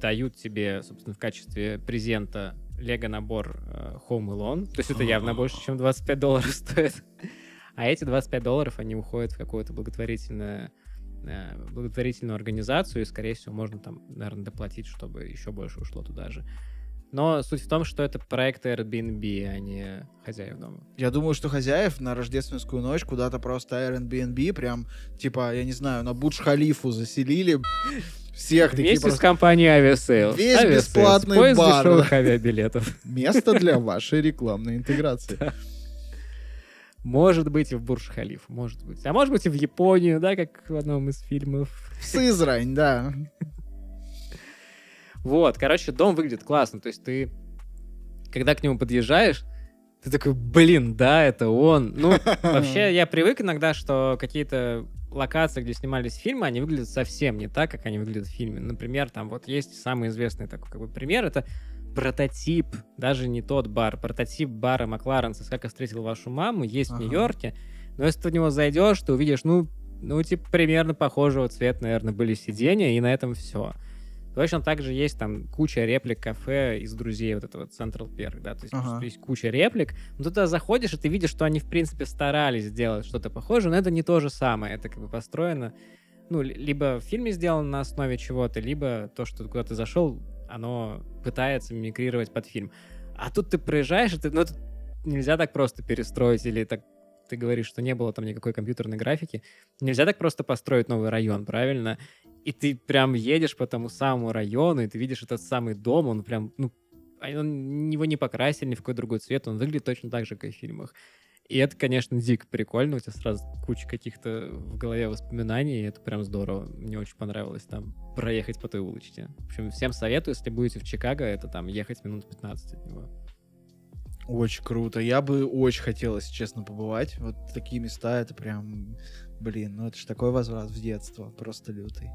дают тебе, собственно, в качестве презента лего-набор э, Home Alone. То есть это явно больше, чем 25 долларов стоит. А эти 25 долларов, они уходят в какую-то благотворительную, э, благотворительную организацию, и, скорее всего, можно там, наверное, доплатить, чтобы еще больше ушло туда же. Но суть в том, что это проект Airbnb, а не хозяев дома. Я думаю, что хозяев на рождественскую ночь куда-то просто Airbnb прям, типа, я не знаю, на Бурдж-Халифу заселили всех такие Вместе с просто компанией Aviasales. Весь Aviasales, бесплатный поиск бар, дешевых авиабилетов. место для вашей рекламной интеграции. Может быть, и в Бурж-Халиф, может быть. А может быть, и в Японию, да, как в одном из фильмов. В Сызрань, да. Вот, короче, дом выглядит классно. То есть ты когда к нему подъезжаешь, ты такой, блин, да, это он. Ну, вообще, я привык иногда, что какие-то локации, где снимались фильмы, они выглядят совсем не так, как они выглядят в фильме. Например, там вот есть самый известный такой как бы пример, это прототип, даже не тот бар, прототип бара Макларенса «Как я встретил вашу маму» есть Ага. в Нью-Йорке, но если ты в него зайдешь, ты увидишь, ну, ну, типа, примерно похожего цвета, наверное, были сиденья, и на этом все. Точно так же есть там куча реплик кафе из друзей вот этого Central Perk, да, то есть Ага. есть куча реплик, но ты туда заходишь, и ты видишь, что они, в принципе, старались сделать что-то похожее, но это не то же самое, это как бы построено, ну, ли- либо в фильме сделано на основе чего-то, либо то, что куда ты зашел, оно пытается мимикрировать под фильм. А тут ты проезжаешь, и ты, ну, нельзя так просто перестроить, или так ты говоришь, что не было там никакой компьютерной графики, нельзя так просто построить новый район, правильно? И ты прям едешь по тому самому району, и ты видишь этот самый дом, он прям, ну, а он- его не покрасили ни в какой другой цвет, он выглядит точно так же, как и в фильмах. И это, конечно, дико прикольно, у тебя сразу куча каких-то в голове воспоминаний, и это прям здорово. Мне очень понравилось там проехать по той улочке. В общем, всем советую, если будете в Чикаго, это там ехать минут 15 от него. Очень круто. Я бы очень хотел, если честно, побывать. Вот такие места, это прям, блин, ну это ж такой возврат в детство, просто лютый.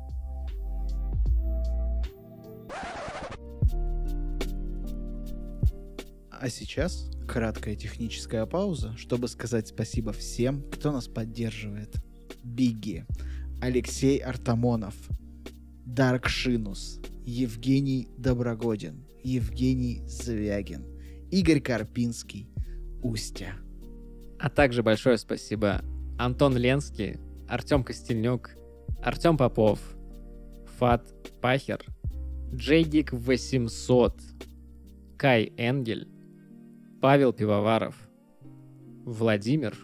А сейчас краткая техническая пауза, чтобы сказать спасибо всем, кто нас поддерживает. Бигги, Алексей Артамонов, Дарк Шинус, Евгений Доброгодин, Евгений Звягин, Игорь Карпинский, Устя. А также большое спасибо Антон Ленский, Артем Костельнюк, Артем Попов, Фат Пахер, Джейдик 800, Кай Энгель, Павел Пивоваров, Владимир,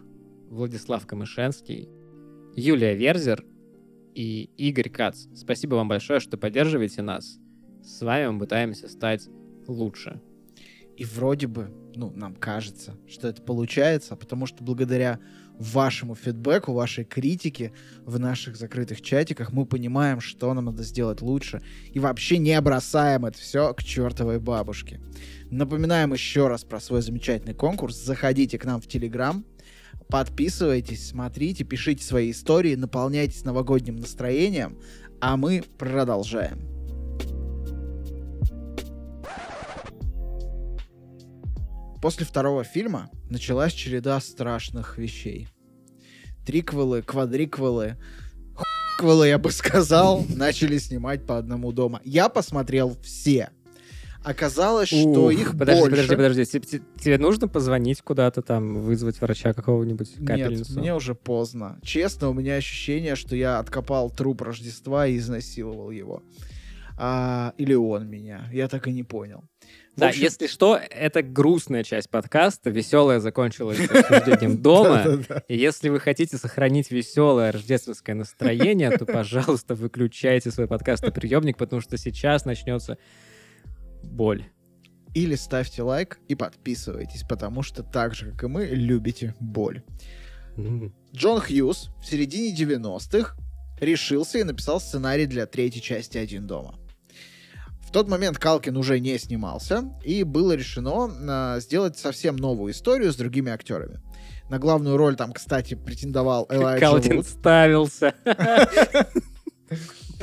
Владислав Камышенский, Юлия Верзер и Игорь Кац. Спасибо вам большое, что поддерживаете нас. С вами мы пытаемся стать лучше. И вроде бы, ну, нам кажется, что это получается, потому что благодаря вашему фидбэку, вашей критике в наших закрытых чатиках мы понимаем, что нам надо сделать лучше. И вообще не бросаем это все к чертовой бабушке. Напоминаем еще раз про свой замечательный конкурс. Заходите к нам в Телеграм, подписывайтесь, смотрите, пишите свои истории, наполняйтесь новогодним настроением, а мы продолжаем. После второго фильма началась череда страшных вещей. Триквелы, квадриквелы, хуйквелы, я бы сказал, начали снимать по одному дома. Я посмотрел все. Оказалось, что Ух, их подожди, больше. подожди, подожди. Те- Тебе нужно позвонить куда-то там, вызвать врача какого-нибудь, Нет, капельницу? мне уже поздно. Честно, у меня ощущение, что я откопал труп Рождества и изнасиловал его. А, или он меня. Я так и не понял. Да, общем, если что, это грустная часть подкаста. Веселая закончилась обсуждением дома. И если вы хотите сохранить веселое рождественское настроение, то, пожалуйста, выключайте свой подкастоприемник, потому что сейчас начнется боль. Или ставьте лайк и подписывайтесь, потому что так же, как и мы, любите боль. Джон Хьюз в середине 90-х решился и написал сценарий для третьей части «Один дома». В тот момент Калкин уже не снимался, и было решено а, сделать совсем новую историю с другими актерами. На главную роль там, кстати, претендовал Элайджа Калдин Вуд. ставился.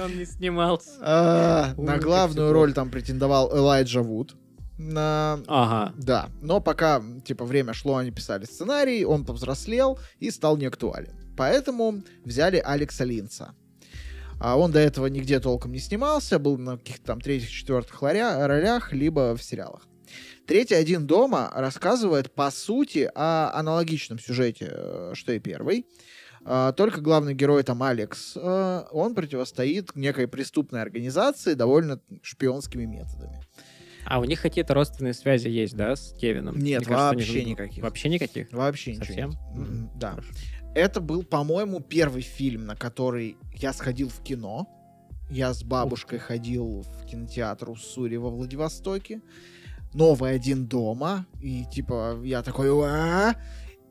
Он не снимался. А, На главную роль там претендовал Элайджа Вуд. На... Ага. Да, но пока, типа, время шло, они писали сценарий, он повзрослел и стал неактуален. Поэтому взяли Алекса Линца. А он до этого нигде толком не снимался, был на каких-то там третьих, четвертых ларя- ролях, либо в сериалах. Третий «Один дома» рассказывает, по сути, о аналогичном сюжете, э, что и первый. А, Только главный герой там Алекс, э, он противостоит некой преступной организации довольно шпионскими методами. А у них какие-то родственные связи есть, да, с Кевином? Нет, Мне кажется, вообще же- никаких. Вообще никаких? Вообще ничего Совсем? нет. М, Да. Хорошо. Это был, по-моему, первый фильм, на который я сходил в кино. Я с бабушкой ходил в кинотеатр Уссури во Владивостоке. Новый один дома. И типа я такой... «Уа!»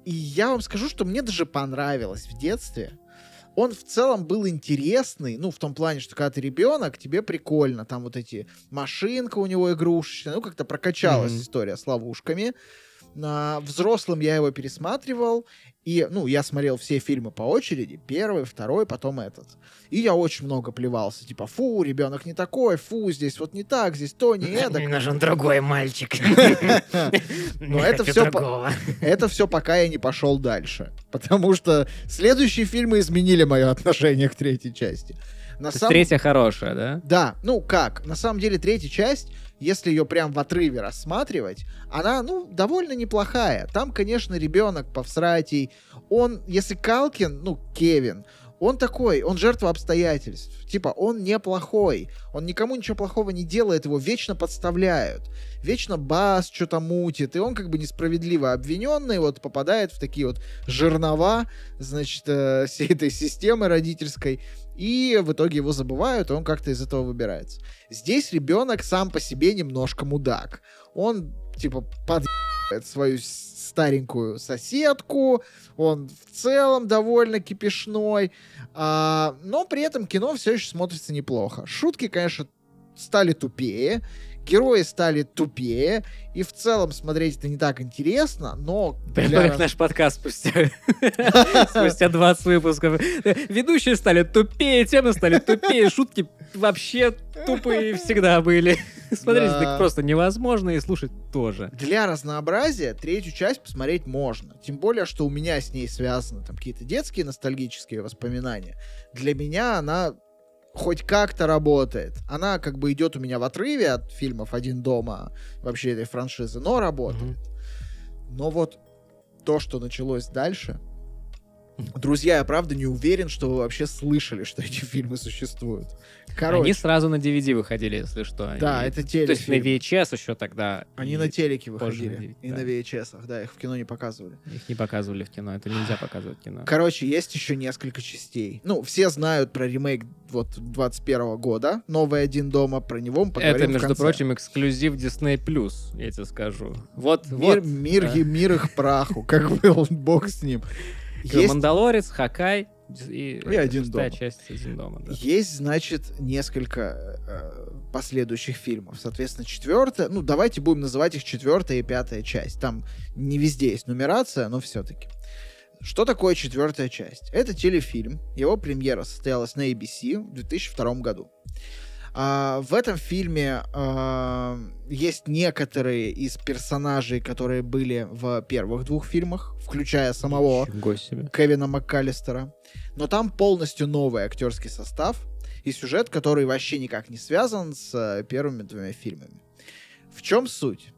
И я вам скажу, что мне даже понравилось в детстве. он в целом был интересный, ну, в том плане, что когда ты ребенок, тебе прикольно, там вот эти машинка у него игрушечная, ну, как-то прокачалась Мгм. история с ловушками. А, взрослым я его пересматривал, и, ну, я смотрел все фильмы по очереди, первый, второй, потом этот. И я очень много плевался, типа, фу, ребенок не такой, фу, здесь вот не так, здесь то, не это. Мне нужен другой мальчик. Но это другого. Это все пока я не пошел дальше. Потому что следующие фильмы изменили мое отношение к третьей части. На самом- третья хорошая, да? Да, ну как? На самом деле третья часть, если ее прям в отрыве рассматривать, она, ну, довольно неплохая. Там, конечно, ребенок повсратий. Он, если Калкин, ну, Кевин, он такой, он жертва обстоятельств. Типа, он неплохой. Он никому ничего плохого не делает, его вечно подставляют. Вечно бас что-то мутит, и он как бы несправедливо обвиненный, вот попадает в такие вот жернова, значит, э, всей этой системы родительской, и в итоге его забывают, и он как-то из этого выбирается. Здесь ребенок сам по себе немножко мудак. Он, типа, подъебывает свою старенькую соседку, он в целом довольно кипишной, а, но при этом кино все еще смотрится неплохо. Шутки, конечно, стали тупее, герои стали тупее, и в целом смотреть это не так интересно, но... Прямо для- как наш подкаст спустя, спустя 20 выпусков. Ведущие стали тупее, темы стали тупее, шутки вообще тупые всегда были. Смотреть Да. так просто невозможно и слушать тоже. Для разнообразия третью часть посмотреть можно. Тем более, что у меня с ней связаны там какие-то детские ностальгические воспоминания. Для меня она хоть как-то работает. Она как бы идет у меня в отрыве от фильмов «Один дома», вообще этой франшизы, но работает. Но вот то, что началось дальше... Друзья, я правда не уверен, что вы вообще слышали, что эти фильмы существуют. Короче, Они сразу на DVD выходили, если что. да, Они- это То есть на. VHS еще тогда. Они и на телеке выходили. на DVD, и да. на VHS, да, их в кино не показывали. Их не показывали в кино, это нельзя показывать в кино. Короче, есть еще несколько частей. Ну, все знают про ремейк вот 21 года. Новый один дома. Про него мы поговорим Это, в между конце. прочим, эксклюзив Disney+, я тебе скажу. Вот, Мир, вот. мир, да. мир их праху. Как был бог с ним. Есть, Мандалорец, Хакай и, И «Один шестая дома». часть «Один дома». да. есть, значит, несколько э, последующих фильмов. Соответственно, четвертая. Ну, давайте будем называть их четвертая и пятая часть. Там не везде есть нумерация, но все-таки. Что такое четвертая часть? Это телефильм. Его премьера состоялась на ABC в 2002 году. А, в этом фильме а, есть некоторые из персонажей, которые были в первых двух фильмах, включая самого. Кевина МакКаллистера. Но там полностью новый актерский состав и сюжет, который вообще никак не связан с первыми двумя фильмами. В чем суть?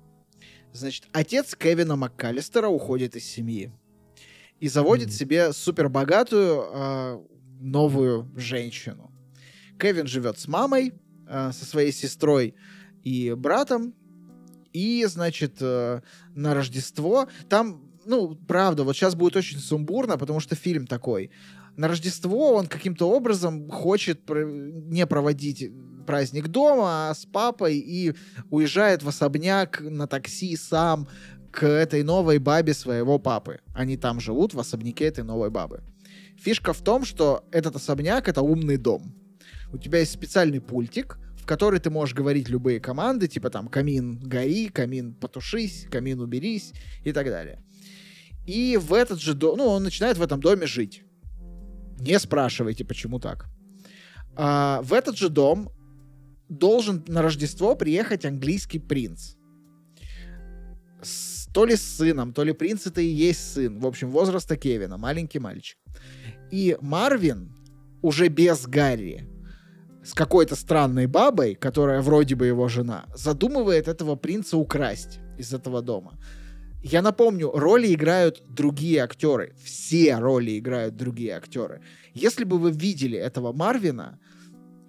Значит, отец Кевина МакКаллистера уходит из семьи и заводит Мгм. себе супербогатую э, новую женщину. Кевин живет с мамой, э, со своей сестрой и братом. И, значит, э, на Рождество там, ну, правда, вот сейчас будет очень сумбурно, потому что фильм такой. На Рождество он каким-то образом хочет про- не проводить праздник дома, а с папой и уезжает в особняк на такси сам к этой новой бабе своего папы. Они там живут в особняке этой новой бабы. Фишка в том, что этот особняк — это умный дом. У тебя есть специальный пультик, в который ты можешь говорить любые команды, типа там «камин гори», «камин потушись», «камин уберись» и так далее. И в этот же дом, ну, он начинает в этом доме жить. Не спрашивайте, почему так. А, в этот же дом должен на Рождество приехать английский принц. С- то ли с сыном, то ли принц это и есть сын. В общем, возраста Кевина, маленький мальчик. И Марвин уже без Гарри с какой-то странной бабой, которая вроде бы его жена, задумывает этого принца украсть из этого дома. Я напомню, роли играют другие актеры. Все роли играют другие актеры. Если бы вы видели этого Марвина,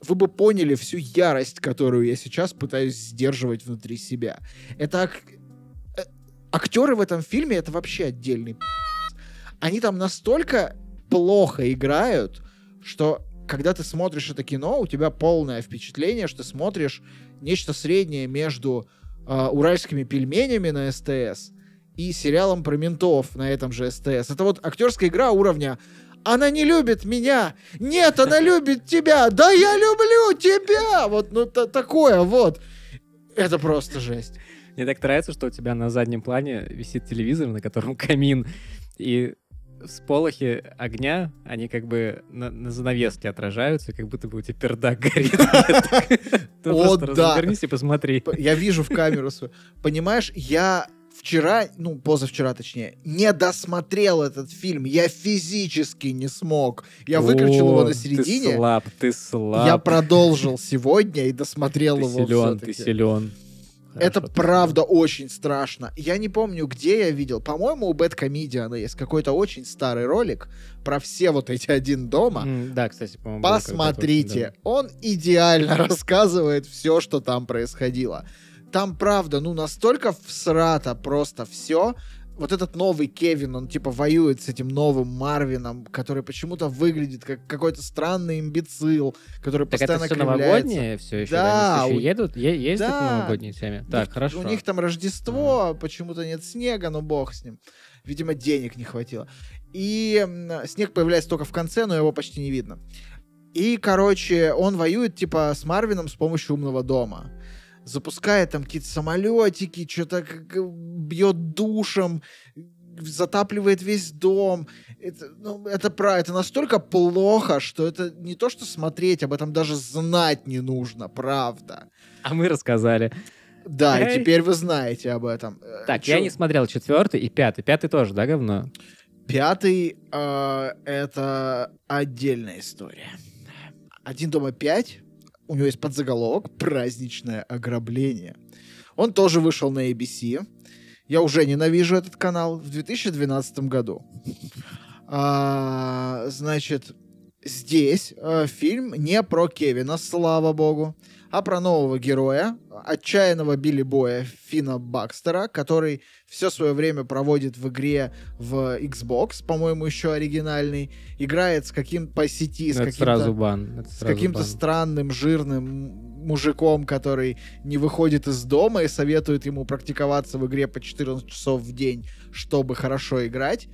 вы бы поняли всю ярость, которую я сейчас пытаюсь сдерживать внутри себя. Это ак- э, актеры в этом фильме это вообще отдельный. Они там настолько плохо играют, что когда ты смотришь это кино, у тебя полное впечатление, что ты смотришь нечто среднее между э, уральскими пельменями на СТС и сериалом про ментов на этом же СТС. Это вот актерская игра уровня она не любит меня. Нет, она любит тебя. Да я люблю тебя. Вот, ну, та- такое вот. Это просто жесть. Мне так нравится, что у тебя на заднем плане висит телевизор, на котором камин, и всполохи огня, они как бы на, на занавеске отражаются, как будто бы у тебя пердак горит. Ты О, да. развернись и посмотри. Я вижу в камеру свою. Понимаешь, я вчера, ну, позавчера точнее, не досмотрел этот фильм. Я физически не смог. Я выключил его на Ты середине. слаб, ты слаб. Я продолжил сегодня и досмотрел Ты его силен, ты силен. Это Хорошо, правда очень страшно. Я не помню, где я видел. По-моему, у Bad Comedian есть какой-то очень старый ролик про все вот эти один дома. М, Да, кстати, по-моему. Посмотрите, он идеально рассказывает все, что там происходило. Там, правда, ну настолько всрато просто все. Вот этот новый Кевин, он типа воюет с этим новым Марвином, который почему-то выглядит как какой-то странный имбецил, который да. Так это постоянно все кривляется. новогодние все еще? Да, Они всё у- еще едут? Е- ездят Да. на новогодние теме? Так, них- хорошо. У них там Рождество, а почему-то нет снега, но бог с ним. Видимо, денег не хватило. И снег появляется только в конце, но его почти не видно. И, короче, он воюет, типа, с Марвином с помощью умного дома. Запускает там какие-то самолетики, что-то бьет душем, затапливает весь дом. Это, ну, это, про, это настолько плохо, что это не то, что смотреть, об этом даже знать не нужно, правда. А мы рассказали. Да, и теперь вы знаете об этом. Э, Так, чё- я не смотрел четвертый и пятый. Пятый тоже, да, говно? Пятый э, это отдельная история. Один дома пять. У него есть подзаголовок «Праздничное ограбление». Он тоже вышел на ABC. Я уже ненавижу этот канал в 2012 году. А, значит, здесь э, фильм не про Кевина, слава богу, а про нового героя, отчаянного Билли Боя Фина Бакстера, который все свое время проводит в игре в Xbox, по-моему, еще оригинальный, играет с каким по сети, с каким-то с каким-то странным жирным мужиком, который не выходит из дома и советует ему практиковаться в игре по 14 часов в день, чтобы хорошо играть.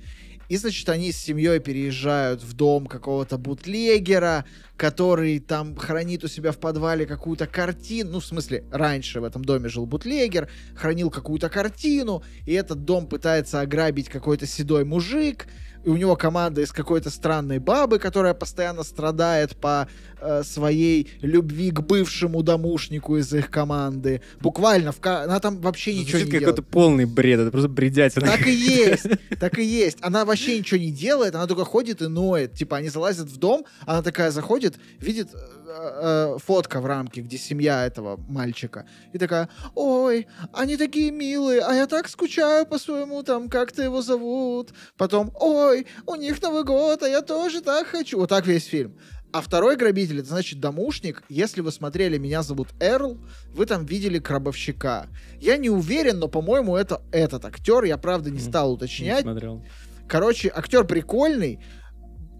И, значит, они с семьей переезжают в дом какого-то бутлегера, который там хранит у себя в подвале какую-то картину. Ну, в смысле, раньше в этом доме жил бутлегер, хранил какую-то картину, и этот дом пытается ограбить какой-то седой мужик, и у него команда из какой-то странной бабы, которая постоянно страдает по э, своей любви к бывшему домушнику из их команды. Буквально, в она там вообще ничего Звучит не как делает. какой-то полный бред, это просто бредятина. Так и есть, так и есть. Она вообще ничего не делает, она только ходит и ноет. Типа, они залазят в дом, она такая заходит, видит э, фотка в рамке, где семья этого мальчика. И такая, ой, они такие милые, а я так скучаю по своему там, как-то его зовут. Потом, ой, у них Новый год, а я тоже так хочу. Вот так весь фильм. А второй грабитель, это значит домушник. Если вы смотрели «Меня зовут Эрл», вы там видели крабовщика. Я не уверен, но, по-моему, это этот актер. Я, правда, не стал Не уточнять. смотрел. Короче, актер прикольный.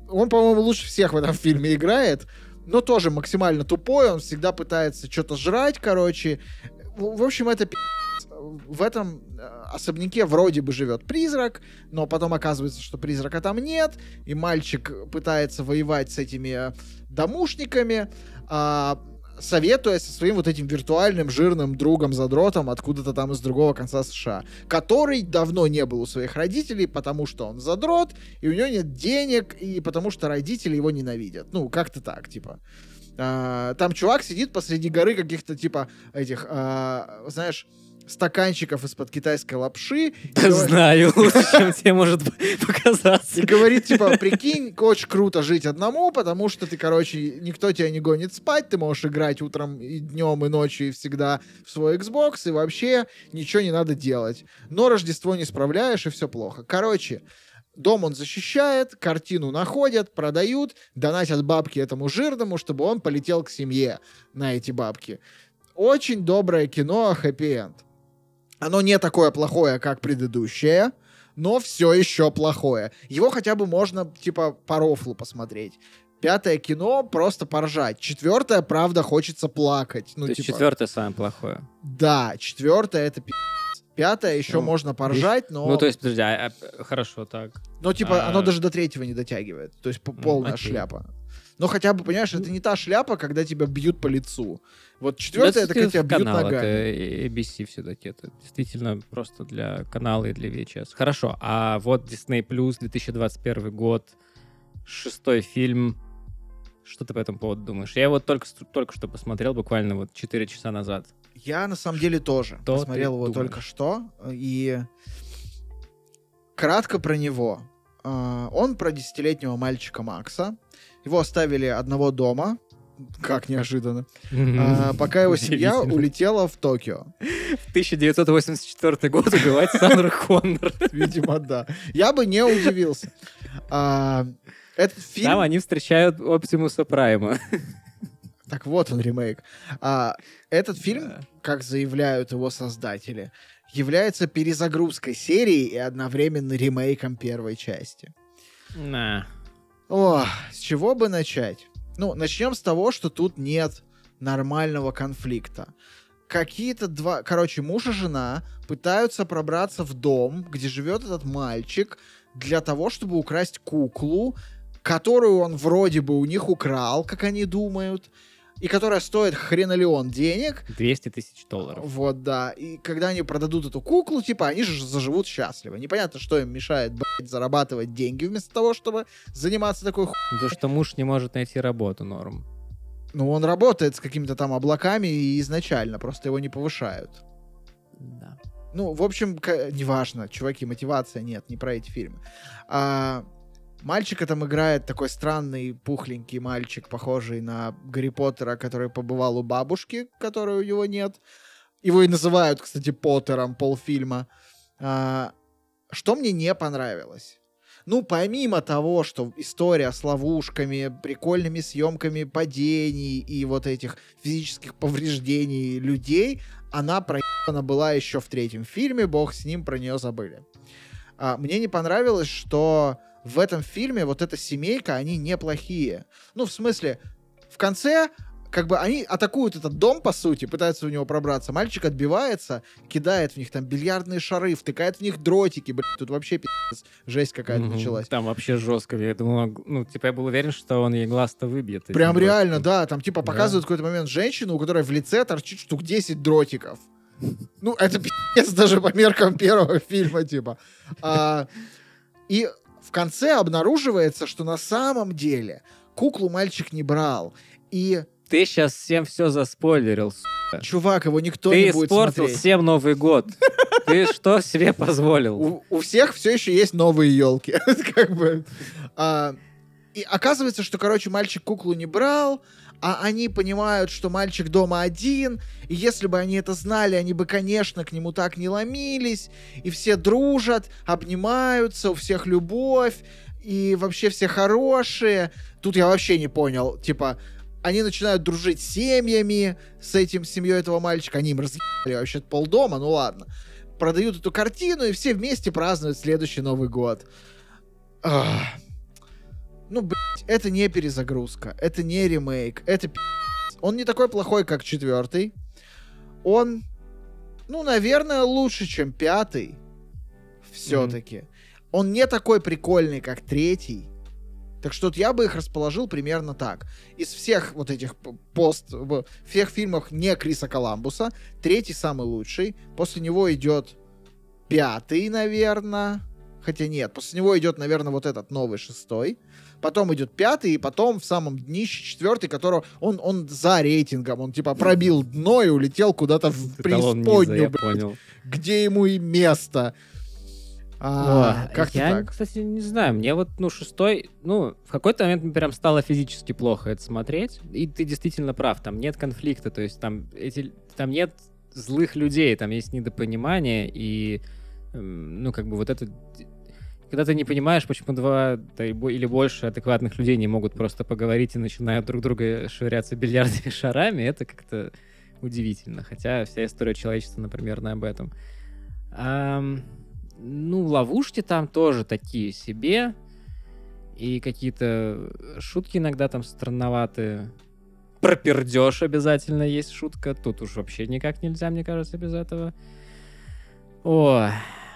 Он, по-моему, лучше всех в этом фильме играет. Но тоже максимально тупой. Он всегда пытается что-то жрать, короче. В, общем, это пи***ц. В этом э, особняке вроде бы живет призрак, но потом оказывается, что призрака там нет, и мальчик пытается воевать с этими э, домушниками, а, советуясь со своим вот этим виртуальным жирным другом-задротом откуда-то там из другого конца США, который давно не был у своих родителей, потому что он задрот, и у него нет денег, и потому что родители его ненавидят. Ну, как-то так, типа. А, там чувак сидит посреди горы каких-то, типа, этих, а, знаешь, стаканчиков из-под китайской лапши. Да знаю, лучше, чем тебе может показаться. и говорит, типа, прикинь, очень круто жить одному, потому что ты, короче, никто тебя не гонит спать, ты можешь играть утром и днем, и ночью, и всегда в свой Xbox, и вообще ничего не надо делать. Но Рождество не справляешь, и все плохо. Короче, дом он защищает, картину находят, продают, донатят бабки этому жирному, чтобы он полетел к семье на эти бабки. Очень доброе кино, хэппи-энд. Оно не такое плохое, как предыдущее, но все еще плохое. Его хотя бы можно, типа, по рофлу посмотреть. Пятое кино просто поржать. Четвертое, правда, хочется плакать. Ну, То типа, четвертое самое плохое. Да, четвертое это пи***ц. Пятое еще Ну, можно поржать, но... Ну, то есть, подожди, а- а, хорошо, так. Но, типа, А. оно даже до третьего не дотягивает. То есть полная окей. шляпа. Но хотя бы, понимаешь, это не та шляпа, когда тебя бьют по лицу. Вот Да, четвертое, это когда тебя бьют канал, ногами. это ABC все-таки. Это действительно просто для канала и для VHS. Хорошо, а вот Disney Plus 2021 год, шестой фильм. Что ты по этому поводу думаешь? Я его только, только что посмотрел, буквально вот 4 часа назад. Я на самом деле тоже Что посмотрел его думаешь? только что. И кратко про него. А, Он про десятилетнего мальчика Макса. Его оставили одного дома. Как неожиданно. А, Пока его семья улетела в Токио. В 1984 год убивать Сандра Коннор. Видимо, да. Я бы не удивился. А, Этот фильм... Там они встречают Оптимуса Прайма. Так вот он ремейк. А, этот фильм, как заявляют его создатели, является перезагрузкой серии и одновременно ремейком первой части. На. О, с чего бы начать? Ну, начнем с того, что тут нет нормального конфликта. Какие-то два... Короче, муж и жена пытаются пробраться в дом, где живет этот мальчик, для того, чтобы украсть куклу, которую он вроде бы у них украл, как они думают, и которая стоит хренолеон денег. 200 тысяч долларов. Вот, да. И когда они продадут эту куклу, типа, они же заживут счастливо. Непонятно, что им мешает, блядь, зарабатывать деньги вместо того, чтобы заниматься такой ху... То, что муж не может найти работу, норм. Ну, он работает с какими-то там облаками и изначально, просто его не повышают. Да. Ну, в общем, неважно, чуваки, мотивация нет, не про эти фильмы. А, мальчика там играет такой странный, пухленький мальчик, похожий на Гарри Поттера, который побывал у бабушки, которой у него нет. Его и называют, кстати, Поттером полфильма. А, что мне не понравилось? Ну, помимо того, что история с ловушками, прикольными съемками падений и вот этих физических повреждений людей, она проебана была еще в третьем фильме, бог с ним, про нее забыли. А, мне не понравилось, что в этом фильме вот эта семейка, они неплохие. Ну, в смысле, в конце как бы они атакуют этот дом, по сути, пытаются в него пробраться. Мальчик отбивается, кидает в них там бильярдные шары, втыкает в них дротики, блядь, тут вообще пиздец, жесть какая-то Мгм. началась. Там вообще жестко. Я думал, ну, типа, я был уверен, что он ей глаз-то выбьет. Прям реально, дротиком. да, там типа Да. показывают в какой-то момент женщину, у которой в лице торчит штук 10 дротиков. Ну, это пиздец даже по меркам первого фильма, типа. А, и в конце обнаруживается, что на самом деле куклу мальчик не брал. И, Ты сейчас всем все заспойлерил. с***. чувак, его никто Ты не будет испортил смотреть. всем Новый год. Ты что себе позволил? У, у всех все еще есть новые елки. как бы. А, и оказывается, что, короче, мальчик куклу не брал, а они понимают, что мальчик дома один, и если бы они это знали, они бы, конечно, к нему так не ломились, и все дружат, обнимаются, у всех любовь, и вообще все хорошие. Тут я вообще не понял, типа, они начинают дружить с семьями, с этим семьей этого мальчика, они им разъебали вообще полдома, ну ладно продают эту картину, и все вместе празднуют следующий Новый год. Ах. Ну, блядь, это не перезагрузка, это не ремейк, это. Он не такой плохой, как четвертый. Он, ну, наверное, лучше, чем пятый. Все-таки. Он не такой прикольный, как третий. Так что вот я бы их расположил примерно так. Из всех вот этих пост... Всех фильмах не Криса Коламбуса, третий самый лучший. После него идет пятый, наверное. Хотя нет, после него идет, наверное, вот этот новый шестой. Потом идет пятый, и потом в самом днище четвертый, которого он, он за рейтингом. Он типа пробил дно и улетел куда-то в преисподнюю, блядь, понял. где ему и место. А, О, как-то я, так. кстати, не знаю. Мне вот, ну, шестой, ну, в какой-то момент мне прям стало физически плохо это смотреть. И ты действительно прав, там нет конфликта, то есть там эти, там нет злых людей, там есть недопонимание и, ну, как бы вот это... Когда ты не понимаешь, почему два да, или больше адекватных людей не могут просто поговорить и начинают друг друга швыряться бильярдными шарами, это как-то удивительно. Хотя вся история человечества, например, об этом. Ам, ну, ловушки там тоже такие себе. И какие-то шутки иногда там странноватые. Про пердеж обязательно есть шутка. Тут уж вообще никак нельзя, мне кажется, без этого. О,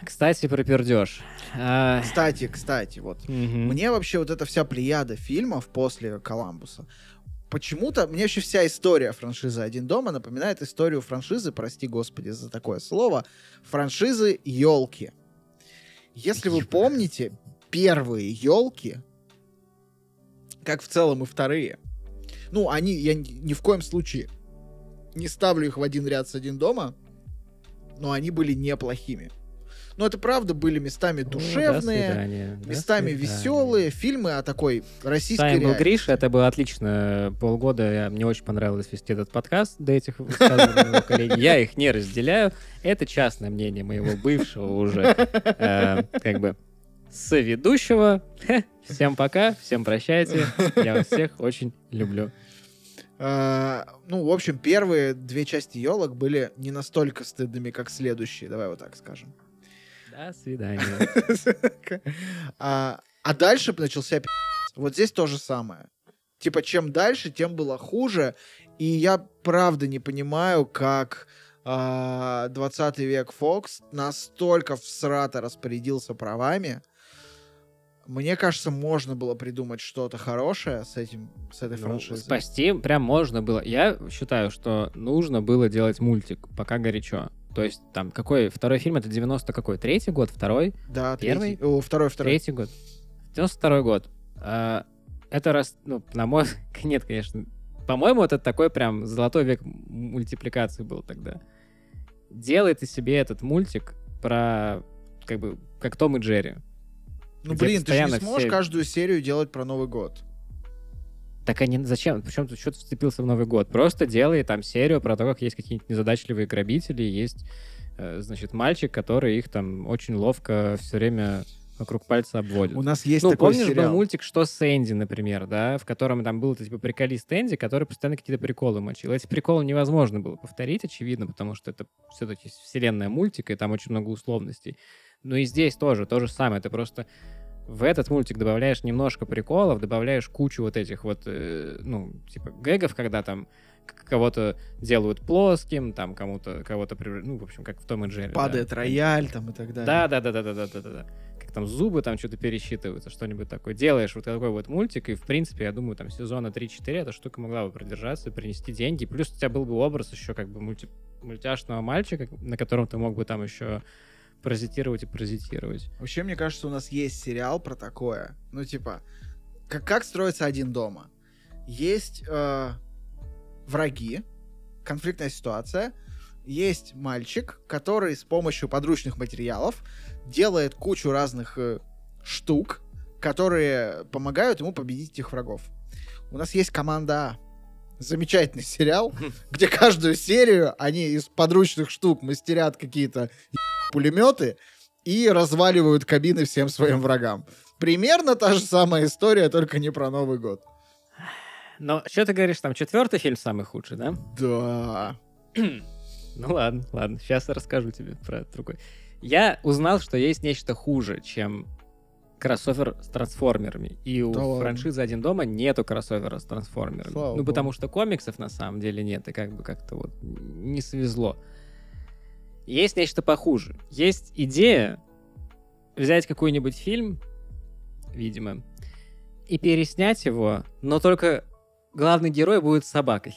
Кстати, про пердеж. А, Кстати, кстати, вот. мгм. Мне вообще вот эта вся плеяда фильмов после Коламбуса, почему-то мне вообще вся история франшизы «Один дома» напоминает историю франшизы, прости господи за такое слово, франшизы «Елки». Если вы помните, первые «Елки», как в целом и вторые, ну, они, я ни в коем случае не ставлю их в один ряд с «Один дома», но они были неплохими. Но это правда были местами до душевные, свидания, до местами веселые фильмы о такой российской С был. Гриша, это было отлично. Полгода я- мне очень понравилось вести этот подкаст до этих коллеги. Я их не разделяю. Это частное мнение моего бывшего уже э, как бы соведущего. Всем пока, всем прощайте. Я вас всех очень люблю. А, ну, в общем, первые две части елок были не настолько стыдными, как следующие, давай вот так скажем. До свидания. А, а дальше начался. Вот здесь то же самое. Типа, чем дальше, тем было хуже. И я правда не понимаю, как а, 20 век Фокс настолько всрато распорядился правами. Мне кажется, можно было придумать что-то хорошее с этим, с этой Ну, франшизой. спасти прям можно было. Я считаю, что нужно было делать мультик, пока горячо. То есть там какой второй фильм, это 90 какой? Третий год, второй? Да, Первый? третий. О, второй, второй. Третий год. 92 год. А, это раз, ну, на мой... Нет, конечно. По-моему, это такой прям золотой век мультипликации был тогда. Делай ты себе этот мультик про, как бы, как Том и Джерри. Ну, блин, ты же не сможешь все- каждую серию делать про Новый год. Так они зачем? Причем тут что-то вцепился в Новый год? Просто делай там серию про то, как есть какие-нибудь незадачливые грабители, есть, э, значит, мальчик, который их там очень ловко все время вокруг пальца обводит. У нас есть ну, такой помнишь, сериал. был мультик «Что с Энди», например, да, в котором там был типа приколист Энди, который постоянно какие-то приколы мочил. Эти приколы невозможно было повторить, очевидно, потому что это все-таки вселенная мультика, и там очень много условностей. Ну и здесь тоже то же самое. Ты просто в этот мультик добавляешь немножко приколов, добавляешь кучу вот этих вот, э, ну, типа, гэгов, когда там кого-то делают плоским, там кому-то, кого-то, ну, в общем, как в Том и Джерри. да. Падает рояль там и так далее. Да, да, да, да, да, да, да, да, да. Как там зубы там что-то пересчитываются, что-нибудь такое. Делаешь вот такой вот мультик, и в принципе, я думаю, там сезона 3-4 эта штука могла бы продержаться, принести деньги. Плюс у тебя был бы образ еще как бы мульти... мультяшного мальчика, на котором ты мог бы там еще паразитировать и паразитировать. Вообще, мне кажется, у нас есть сериал про такое. Ну, типа, как, как строится один дома. Есть э, враги, конфликтная ситуация. Есть мальчик, который с помощью подручных материалов делает кучу разных э, штук, которые помогают ему победить этих врагов. У нас есть команда А. Замечательный сериал, где каждую серию они из подручных штук мастерят какие-то пулеметы и разваливают кабины всем своим врагам. Примерно та же самая история, только не про Новый год. Но что ты говоришь, там четвертый фильм самый худший, да? Да. Ну ладно, ладно, сейчас расскажу тебе про другой. Я узнал, что есть нечто хуже, чем кроссовер с трансформерами. И у ладно. франшизы «Один дома» нету кроссовера с трансформерами. Слава ну, богу. потому что комиксов на самом деле нет, и как бы как-то вот не свезло. Есть нечто похуже. Есть идея взять какой-нибудь фильм, видимо, и переснять его, но только главный герой будет собакой.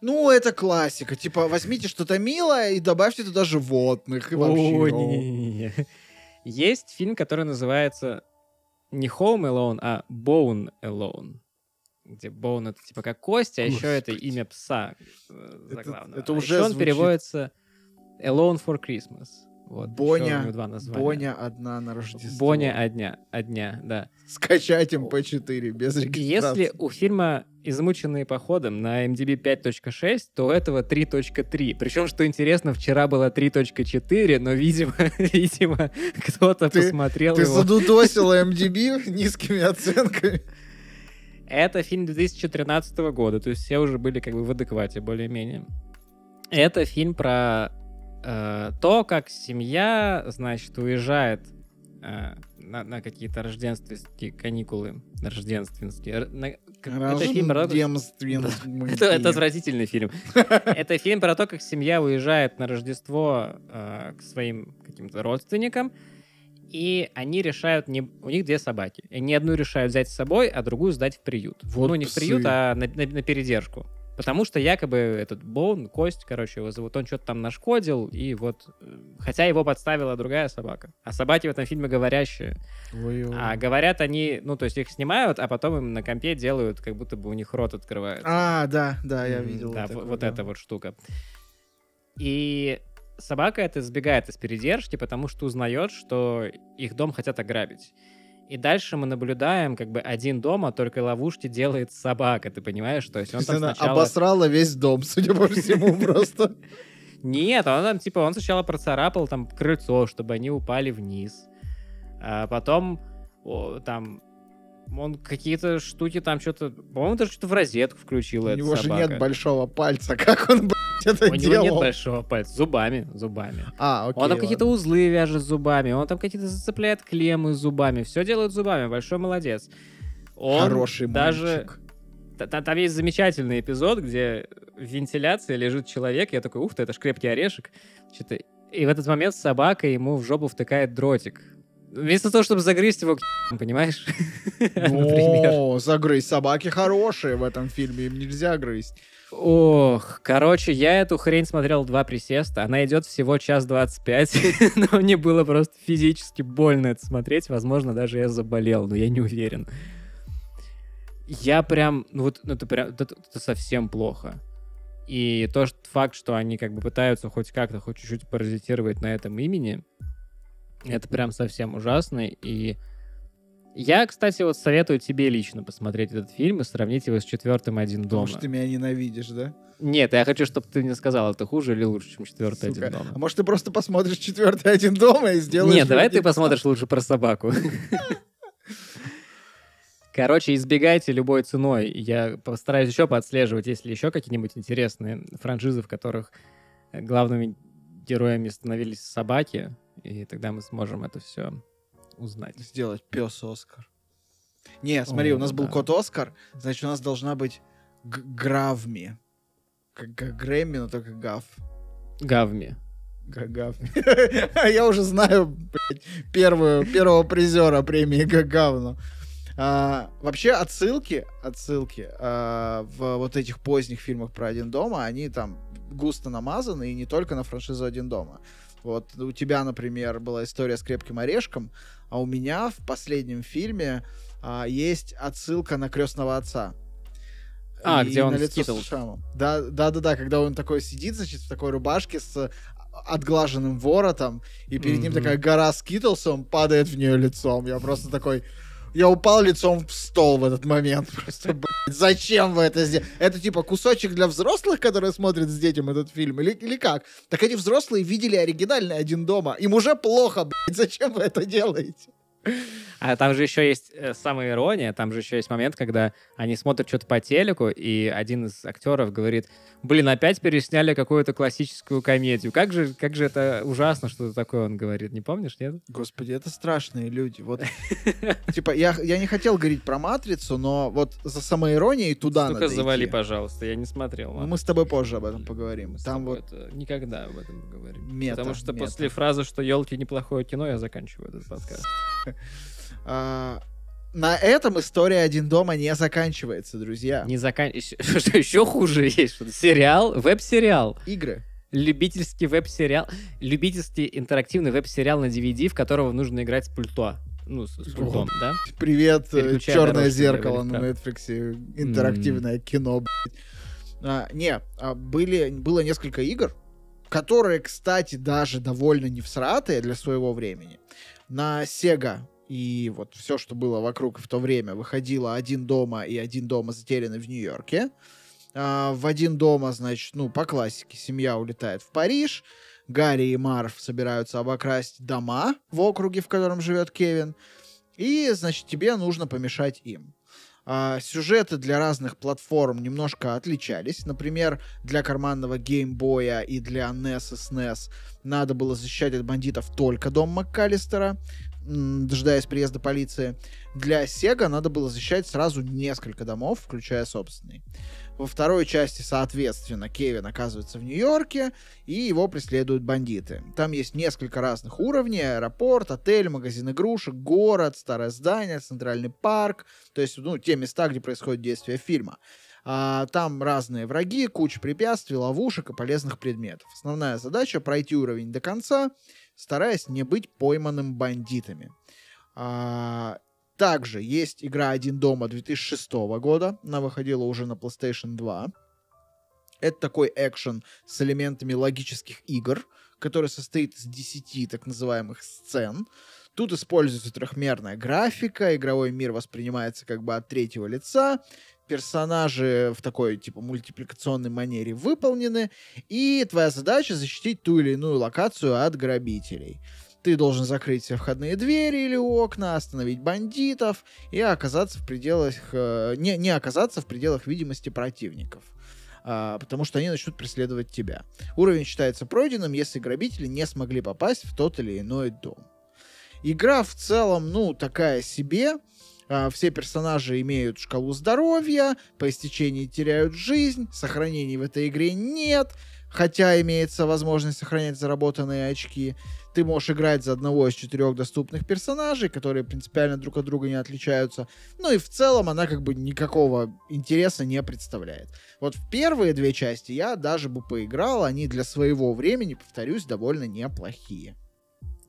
Ну, это классика. Типа, возьмите что-то милое и добавьте туда животных. И вообще, о. не-не-не. Есть фильм, который называется не Home Alone, а Bone Alone. Где Bone это типа как кость, а еще это имя пса э, Это- это А уже еще он звучит- переводится Alone for Christmas. Вот, Боня, два названия. Боня одна на Рождество. Боня одня, одня, да. Скачать MP4 без И регистрации. Если у фильма «Измученные походом» на MDB 5.6, то у этого 3.3. Причем, что интересно, вчера было 3.4, но, видимо, видимо кто-то Ты- посмотрел Ты его. задудосила MDB низкими оценками. Это фильм 2013 года, то есть все уже были как бы в адеквате более-менее. Это фильм про э, то, как семья, значит, уезжает э, на, на какие-то рождественские каникулы, рождественские, на Это фильм про. Это, это отвратительный фильм. Это фильм про то, как семья уезжает на Рождество э, к своим каким-то родственникам, и они решают, не... у них две собаки. Они одну решают взять с собой, а другую сдать в приют. Вот ну, не в псы. приют, а на, на- на передержку. Потому что якобы этот Боун, Кость, короче, его зовут, он что-то там нашкодил, и вот... э, Хотя его подставила другая собака. А собаки в этом фильме говорящие. Ой-ой. А говорят они, ну, то есть их снимают, а потом им на компе делают, как будто бы у них рот открывается. А, да, да, я видел. Да, такое, вот да. эта вот штука. И собака это сбегает из передержки, потому что узнает, что их дом хотят ограбить. И дальше мы наблюдаем, как бы один дома, только ловушки делает собака, ты понимаешь? То есть он там сначала... обосрала весь дом, судя по всему, просто. Нет, он там, типа, он сначала процарапал там крыльцо, чтобы они упали вниз. А потом о, там он какие-то штуки там что-то... По-моему, даже что-то в розетку включил У эта него же собака. нет большого пальца. Как он, это У него нет большого пальца. Зубами, зубами. А, окей. он там какие-то узлы вяжет зубами, он там какие-то зацепляет клеммы зубами. Все делает зубами. Большой молодец. Он Хороший даже... мальчик. Та- та- Там есть замечательный эпизод, где в вентиляции лежит человек. Я такой, ух ты, это ж крепкий орешек. И в этот момент собака ему в жопу втыкает дротик. Вместо того, чтобы загрызть его, понимаешь? О, загрызть. Собаки хорошие в этом фильме, им нельзя грызть. Ох, короче, я эту хрень смотрел два присеста. Она идет всего час двадцать пять, но мне было просто физически больно это смотреть. Возможно, даже я заболел, но я не уверен. Я прям, ну вот ну это прям, это, это совсем плохо. И то что, факт, что они как бы пытаются хоть как-то, хоть чуть-чуть паразитировать на этом имени, это прям совсем ужасно. И я, кстати, вот советую тебе лично посмотреть этот фильм и сравнить его с четвертым «Один Потому дома». что ты меня ненавидишь, да? Нет, я хочу, чтобы ты мне сказал, это хуже или лучше, чем четвертый Сука. один дома. А может, ты просто посмотришь четвертый один дома и сделаешь... Нет, давай ты посмотришь лучше про собаку. Короче, избегайте любой ценой. Я постараюсь еще поотслеживать, есть ли еще какие-нибудь интересные франшизы, в которых главными героями становились собаки, и тогда мы сможем это все узнать. Сделать пес Оскар. Не, смотри, О, у нас был да. кот Оскар, значит, у нас должна быть Гравми. Как, Грэмми, но только Гав. Гавми. Г- Гавми. А Я уже знаю блядь, первую, первого призера премии Гагавну. А, вообще отсылки, отсылки а, в вот этих поздних фильмах про Один дома, они там густо намазаны и не только на франшизу Один дома. Вот у тебя, например, была история с крепким орешком, а у меня в последнем фильме а, есть отсылка на крестного отца. А, И где он на шрамом. Да, да, да, да, когда он такой сидит, значит, в такой рубашке с отглаженным воротом, и перед ним Мгм. такая гора скитлс, он падает в нее лицом. Я просто такой... Я упал лицом в стол в этот момент. Просто, блядь, зачем вы это сделали? Это типа кусочек для взрослых, которые смотрят с детям этот фильм? Или, или как? Так эти взрослые видели оригинальный «Один дома». Им уже плохо, блядь. Зачем вы это делаете? А там же еще есть э, самая ирония, там же еще есть момент, когда они смотрят что-то по телеку, и один из актеров говорит, блин, опять пересняли какую-то классическую комедию. Как же, как же это ужасно, что такое он говорит, не помнишь, нет? Господи, это страшные люди. Вот, типа, я, я не хотел говорить про «Матрицу», но вот за самоиронией туда Ну-ка надо завали, пожалуйста, я не смотрел. Мы с тобой позже об этом поговорим. Там вот никогда об этом не говорим. Мета, Потому что после фразы, что елки неплохое кино, я заканчиваю этот подкаст. А, на этом история «Один дома» не заканчивается, друзья. Не закан... Что еще хуже есть? Что сериал, веб-сериал. Игры. Любительский веб-сериал. Любительский интерактивный веб-сериал на DVD, в которого нужно играть с пульто. Ну, с, с пультом, да? Привет, э, черное дорожку зеркало на Netflix, интерактивное кино. блядь. А, не, а, были, было несколько игр, которые, кстати, даже довольно не всратые для своего времени. На Sega и вот все, что было вокруг в то время, выходило «Один дома» и «Один дома затерянный в Нью-Йорке». А, в «Один дома», значит, ну, по классике, семья улетает в Париж, Гарри и Марв собираются обокрасть дома в округе, в котором живет Кевин, и, значит, тебе нужно помешать им. А, сюжеты для разных платформ немножко отличались. Например, для карманного геймбоя и для NES и SNES надо было защищать от бандитов только дом МакКаллистера. дожидаясь приезда полиции. Для Сега надо было защищать сразу несколько домов, включая собственный. Во второй части, соответственно, Кевин оказывается в Нью-Йорке, и его преследуют бандиты. Там есть несколько разных уровней. Аэропорт, отель, магазин игрушек, город, старое здание, центральный парк. То есть, ну, те места, где происходит действие фильма. А, там разные враги, куча препятствий, ловушек и полезных предметов. Основная задача — пройти уровень до конца, стараясь не быть пойманным бандитами. А, также есть игра «Один дома» 2006 года. Она выходила уже на PlayStation 2. Это такой экшен с элементами логических игр, который состоит из 10 так называемых сцен. Тут используется трехмерная графика, игровой мир воспринимается как бы от третьего лица, персонажи в такой, типа, мультипликационной манере выполнены, и твоя задача защитить ту или иную локацию от грабителей. Ты должен закрыть все входные двери или окна, остановить бандитов и оказаться в пределах... э, не, не оказаться в пределах видимости противников. А, потому что они начнут преследовать тебя. Уровень считается пройденным, если грабители не смогли попасть в тот или иной дом. Игра в целом, ну, такая себе. А, Все персонажи имеют шкалу здоровья, по истечении теряют жизнь, сохранений в этой игре нет, хотя имеется возможность сохранять заработанные очки. Ты можешь играть за одного из четырех доступных персонажей, которые принципиально друг от друга не отличаются. Ну и в целом она как бы никакого интереса не представляет. Вот в первые две части я даже бы поиграл, они для своего времени, повторюсь, довольно неплохие.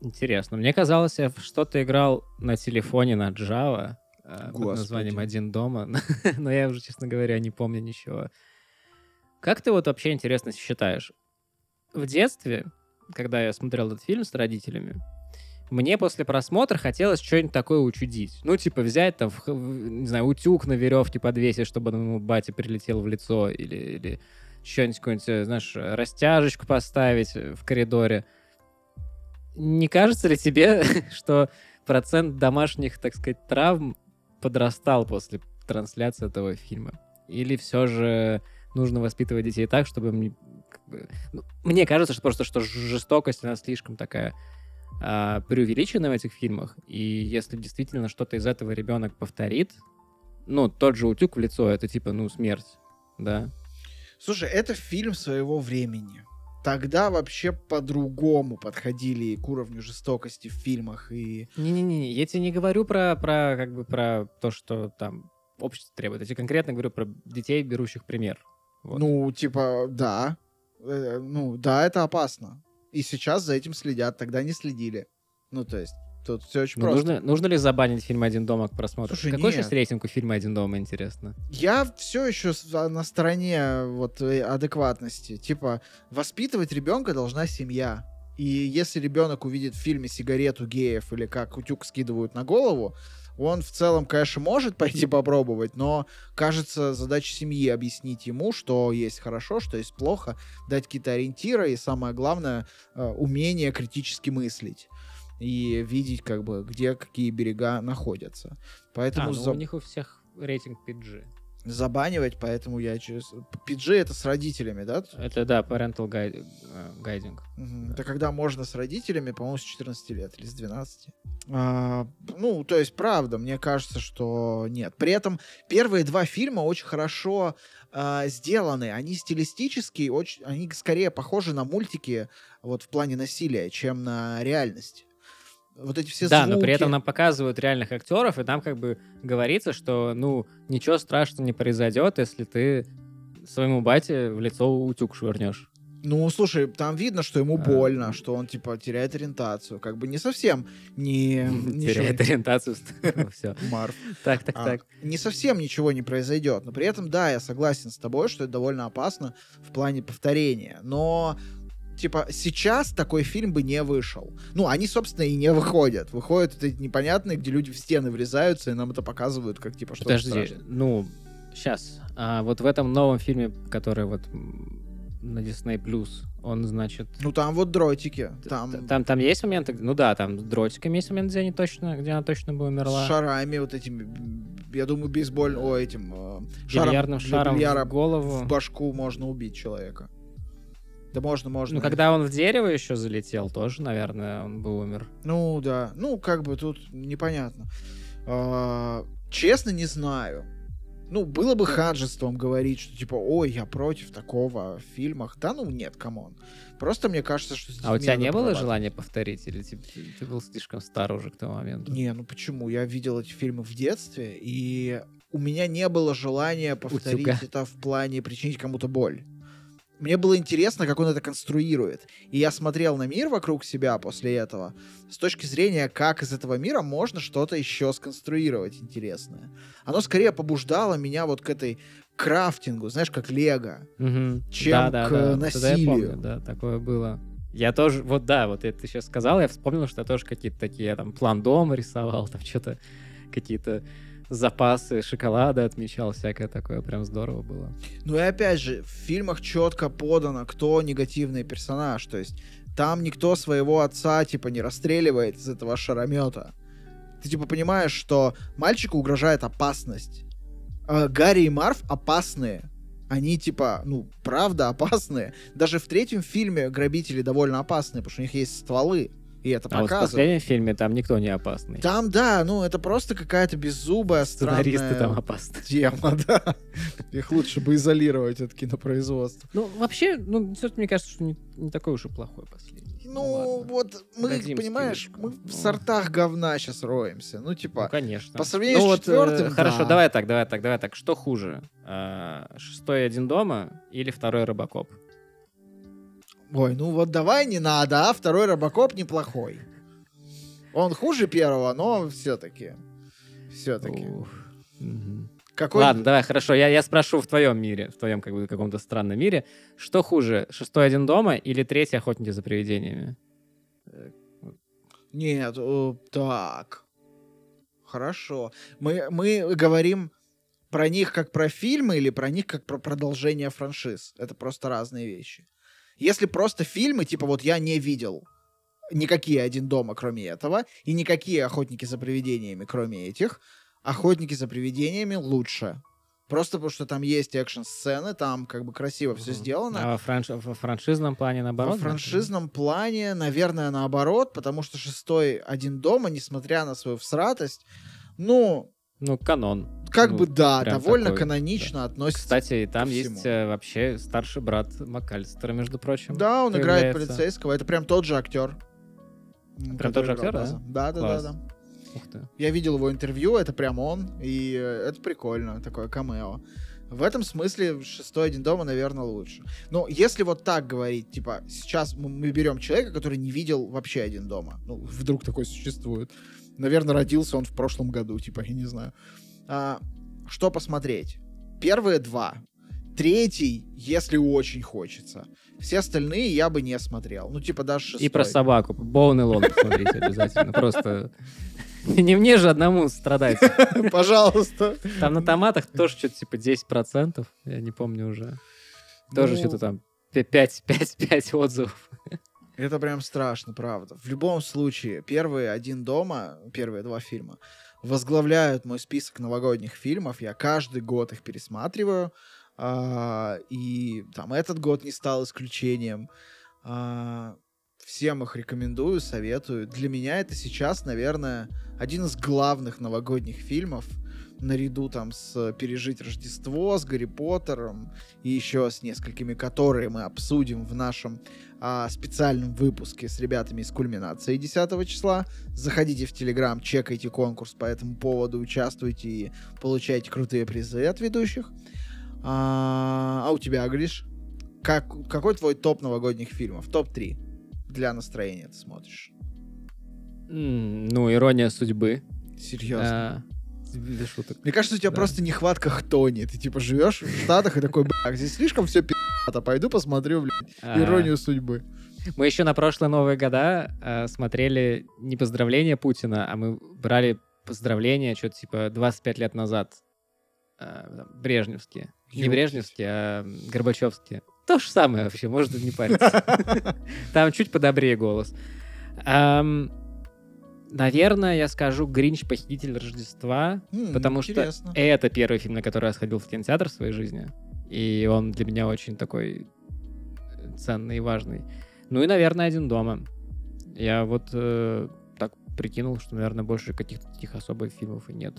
Интересно. Мне казалось, я что-то играл на телефоне на Java э, под Господи. названием «Один дома», но я уже, честно говоря, не помню ничего. Как ты вот вообще, интересно, считаешь? В детстве, когда я смотрел этот фильм с родителями, мне после просмотра хотелось что-нибудь такое учудить. Ну, типа взять там, не знаю, утюг на веревке подвесить, чтобы ему батя прилетел в лицо, или, или что-нибудь, какую-нибудь, э, знаешь, растяжечку поставить э, в коридоре. Не кажется ли тебе, что процент домашних, так сказать, травм подрастал после трансляции этого фильма? Или все же нужно воспитывать детей так, чтобы... ну, мне кажется, что просто что жестокость, она слишком такая а, преувеличена в этих фильмах. И если действительно что-то из этого ребенок повторит, ну, тот же утюг в лицо, это типа, ну, смерть, да? Слушай, это фильм своего времени. Тогда вообще по-другому подходили к уровню жестокости в фильмах и... Не-не-не, я тебе не говорю про, про, как бы, про то, что там общество требует. Я тебе конкретно говорю про детей, берущих пример. Вот. Ну, типа, да. Э, ну, да, это опасно. И сейчас за этим следят, тогда не следили. Ну, то есть, тут все очень Ну, просто. нужно, нужно ли забанить фильм «Один дома» к просмотру? Слушай, Какой нет. сейчас рейтинг у фильма «Один дома», интересно? Я все еще на стороне вот э, адекватности. Типа, воспитывать ребенка должна семья. И если ребенок увидит в фильме сигарету геев или как утюг скидывают на голову, он в целом, конечно, может пойти попробовать, но, кажется, задача семьи объяснить ему, что есть хорошо, что есть плохо, дать какие-то ориентиры и, самое главное, э, умение критически мыслить и видеть, как бы, где какие берега находятся. Поэтому а, ну, за- у них у всех рейтинг PG. Забанивать, поэтому я через... PG это с родителями, да? Это, да, parental guide- э, guiding. Мгм. Это когда можно с родителями, по-моему, с 14 лет или с 12. А, ну, то есть, правда, мне кажется, что нет. При этом первые два фильма очень хорошо а, сделаны. Они стилистически, очень, они скорее похожи на мультики вот в плане насилия, чем на реальность. Вот эти все да, звуки. но при этом нам показывают реальных актеров, и там как бы говорится, что, ну, ничего страшного не произойдет, если ты своему бате в лицо утюг швырнешь. Ну, слушай, там видно, что ему А. больно, что он, типа, теряет ориентацию. Как бы не совсем не... Теряет ориентацию. Все. Марв. Так, так, А, так. не совсем ничего не произойдет. Но при этом, да, я согласен с тобой, что это довольно опасно в плане повторения. Но типа, сейчас такой фильм бы не вышел. Ну, они, собственно, и не выходят. Выходят вот эти непонятные, где люди в стены врезаются, и нам это показывают, как, типа, что Подожди, ну, сейчас. А вот в этом новом фильме, который вот на Disney Plus, он, значит... Ну, там вот дротики. Там, Там, там есть моменты, ну да, там с дротиками есть момент, где, они точно, где она точно бы с умерла. шарами вот этими, я думаю, бейсболь, о, этим, э, шаром Бильярдным шаром бильяра в голову. в башку можно убить человека. Да можно, можно. Ну, когда он в дерево еще залетел, тоже, наверное, он бы умер. Ну, да. Ну, как бы тут непонятно. А, честно, не знаю. Ну, было бы ханжеством говорить, что типа, ой, я против такого в фильмах. Да ну нет, come on. Просто мне кажется, что... А у тебя не было желания повторить? Или ты, ты был слишком стар уже к тому моменту? Не, ну почему? Я видел эти фильмы в детстве, и у меня не было желания повторить Утюга. это в плане причинить кому-то боль. Мне было интересно, как он это конструирует. И я смотрел на мир вокруг себя после этого с точки зрения, как из этого мира можно что-то еще сконструировать интересное. Оно скорее побуждало меня вот к этой крафтингу, знаешь, как лего. Мгм. чем к Вот это насилию. я помню, да, такое было. Я тоже, вот да, вот это ты сейчас сказал, я вспомнил, что я тоже какие-то такие, я там план дома рисовал, там что-то, какие-то запасы шоколада отмечал, всякое такое, прям здорово было. Ну и опять же, в фильмах четко подано, кто негативный персонаж. То есть там никто своего отца, типа, не расстреливает из этого шаромета. Ты, типа, понимаешь, что мальчику угрожает опасность. А Гарри и Марв опасные. Они, типа, ну, правда опасные. Даже в третьем фильме грабители довольно опасные, потому что у них есть стволы. И это А вот в показывает. последнем фильме там никто не опасный. Там, да, ну, это просто какая-то беззубая, Сценаристы странная там опасны. тема, да. Их лучше бы изолировать от кинопроизводства. Ну, вообще, ну, все мне кажется, что не, не такой уж и плохой последний. Ну, ладно. вот мы, Дадим понимаешь, скидочку. мы в Ну. сортах говна сейчас роемся. Ну, Ну, типа, конечно. по сравнению Ну с вот, э, четвертым, Хорошо, да. давай так, давай так, давай так. Что хуже? А, Шестой один дома или второй Робокоп? Ой, ну вот давай не надо, а второй Робокоп неплохой. Он хуже первого, но все-таки. Все-таки. Какой... Ладно, давай, хорошо. Я, я спрошу в твоем мире, в твоем как бы каком-то странном мире, что хуже, шестой один дома или третий охотники за привидениями? Нет, э, так. Хорошо. Мы, мы говорим про них как про фильмы или про них как про продолжение франшиз. Это просто разные вещи. Если просто фильмы, типа вот я не видел никакие «Один дома», кроме этого, и никакие «Охотники за привидениями», кроме этих, «Охотники за привидениями» лучше. Просто потому что там есть экшн-сцены, там как бы красиво все сделано. А во, франш- во франшизном плане наоборот? Во франшизном плане, наверное, наоборот, потому что шестой один дома, несмотря на свою всратость, ну, Ну, канон. как Ну, бы да, довольно такой, канонично относится. Кстати, и там есть э, вообще старший брат МакАлистера, между прочим. да, он играет появляется. полицейского, это прям тот же актер. Прям тот же актер, да? Да, да, да, Класс. да. Ух ты. Я видел его интервью, это прям он, и э, это прикольно, такое камео. В этом смысле шестой один дома, наверное, лучше. Но если вот так говорить, типа, сейчас мы берем человека, который не видел вообще один дома. Ну, вдруг такой существует. Наверное, родился он в прошлом году, типа, я не знаю. А, что посмотреть? Первые два. Третий, если очень хочется. Все остальные я бы не смотрел. Ну, типа, даже шестой. И про собаку. Боун и Лон посмотрите обязательно. Просто не мне же одному страдать. Пожалуйста. Там на томатах тоже что-то типа 10%. Я не помню уже. Тоже Ну, что-то там 5-5-5 отзывов. Это прям страшно, правда. В любом случае, первые «Один дома», первые два фильма, возглавляют мой список новогодних фильмов. Я каждый год их пересматриваю. А, и там этот год не стал исключением. А, всем их рекомендую, советую. Для меня это сейчас, наверное, один из главных новогодних фильмов. Наряду там с «Пережить Рождество», с «Гарри Поттером» и еще с несколькими, которые мы обсудим в нашем а, специальном выпуске с ребятами из кульминации 10 числа. Заходите в Телеграм, чекайте конкурс по этому поводу, участвуйте и получайте крутые призы от ведущих. А, а у тебя, Гриш? Как, какой твой топ новогодних фильмов? Топ-3 для настроения ты смотришь. М, Ну, ирония судьбы. Серьезно. А, Без шуток. Мне кажется, у тебя да. просто нехватка хтони. Ты типа живешь в Штатах и такой, бля, здесь слишком все пи***то, пойду посмотрю, блядь, А, иронию судьбы. Мы еще на прошлые Новые года э, смотрели не поздравления Путина, а мы брали поздравления что-то типа 25 лет назад. Э, Брежневские. Не. Брежневские, а Горбачевские. То же самое вообще, может не париться. Там чуть подобрее голос. Наверное, я скажу «Гринч. Похититель Рождества», М, потому что интересно. это первый фильм, на который я сходил в кинотеатр в своей жизни. И он для меня очень такой ценный и важный. Ну и, наверное, «Один дома». Я вот э, так прикинул, что, наверное, больше каких-то таких особых фильмов и нет.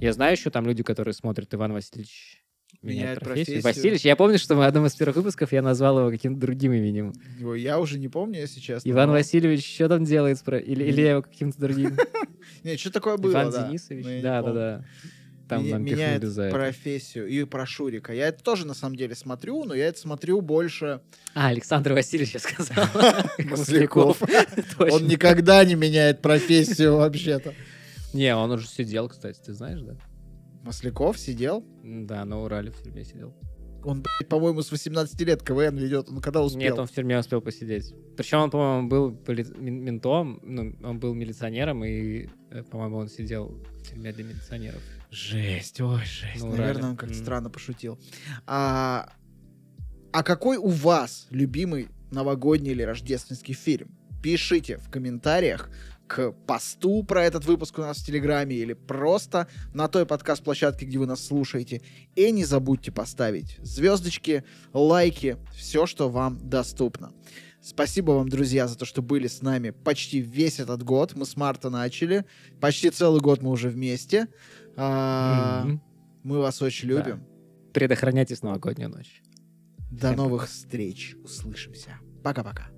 Я знаю еще там люди, которые смотрят Иван Васильевич меняет профессию. профессию. Васильевич, я помню, что в одном из первых выпусков я назвал его каким-то другим именем. Его Я уже не помню, если честно. Иван но- Васильевич, что там делает? спро- Или, или я его каким-то другим? Не, что такое было, Иван. Денисович? но я не Да, да, помню. да. Там Меня- нам меняет пихнули за это. профессию. И про Шурика. Я это тоже, на самом деле, смотрю, но я это смотрю больше... А, Александр Васильевич я сказал. Масляков. Он никогда не меняет профессию вообще-то. Не, он уже сидел, кстати, ты знаешь, да? Масляков сидел? Да, на Урале в тюрьме сидел. Он, по-моему, с 18 лет КВН ведет. Он когда успел? Нет, он в тюрьме успел посидеть. Причем он, по-моему, был поли- ментом, ну, он был милиционером, и, э, по-моему, он сидел в тюрьме для милиционеров. Жесть, ой, жесть. На Наверное, он как-то М. странно пошутил. А, а какой у вас любимый новогодний или рождественский фильм? Пишите в комментариях к посту про этот выпуск у нас в Телеграме или просто на той подкаст-площадке, где вы нас слушаете. И не забудьте поставить звездочки, лайки, все, что вам доступно. Спасибо вам, друзья, за то, что были с нами почти весь этот год. Мы с марта начали. Почти целый год мы уже вместе. А, Мгм. Мы вас очень Да. любим. Предохраняйтесь в новогоднюю ночь. До Всем новых встреч. Услышимся. Пока-пока.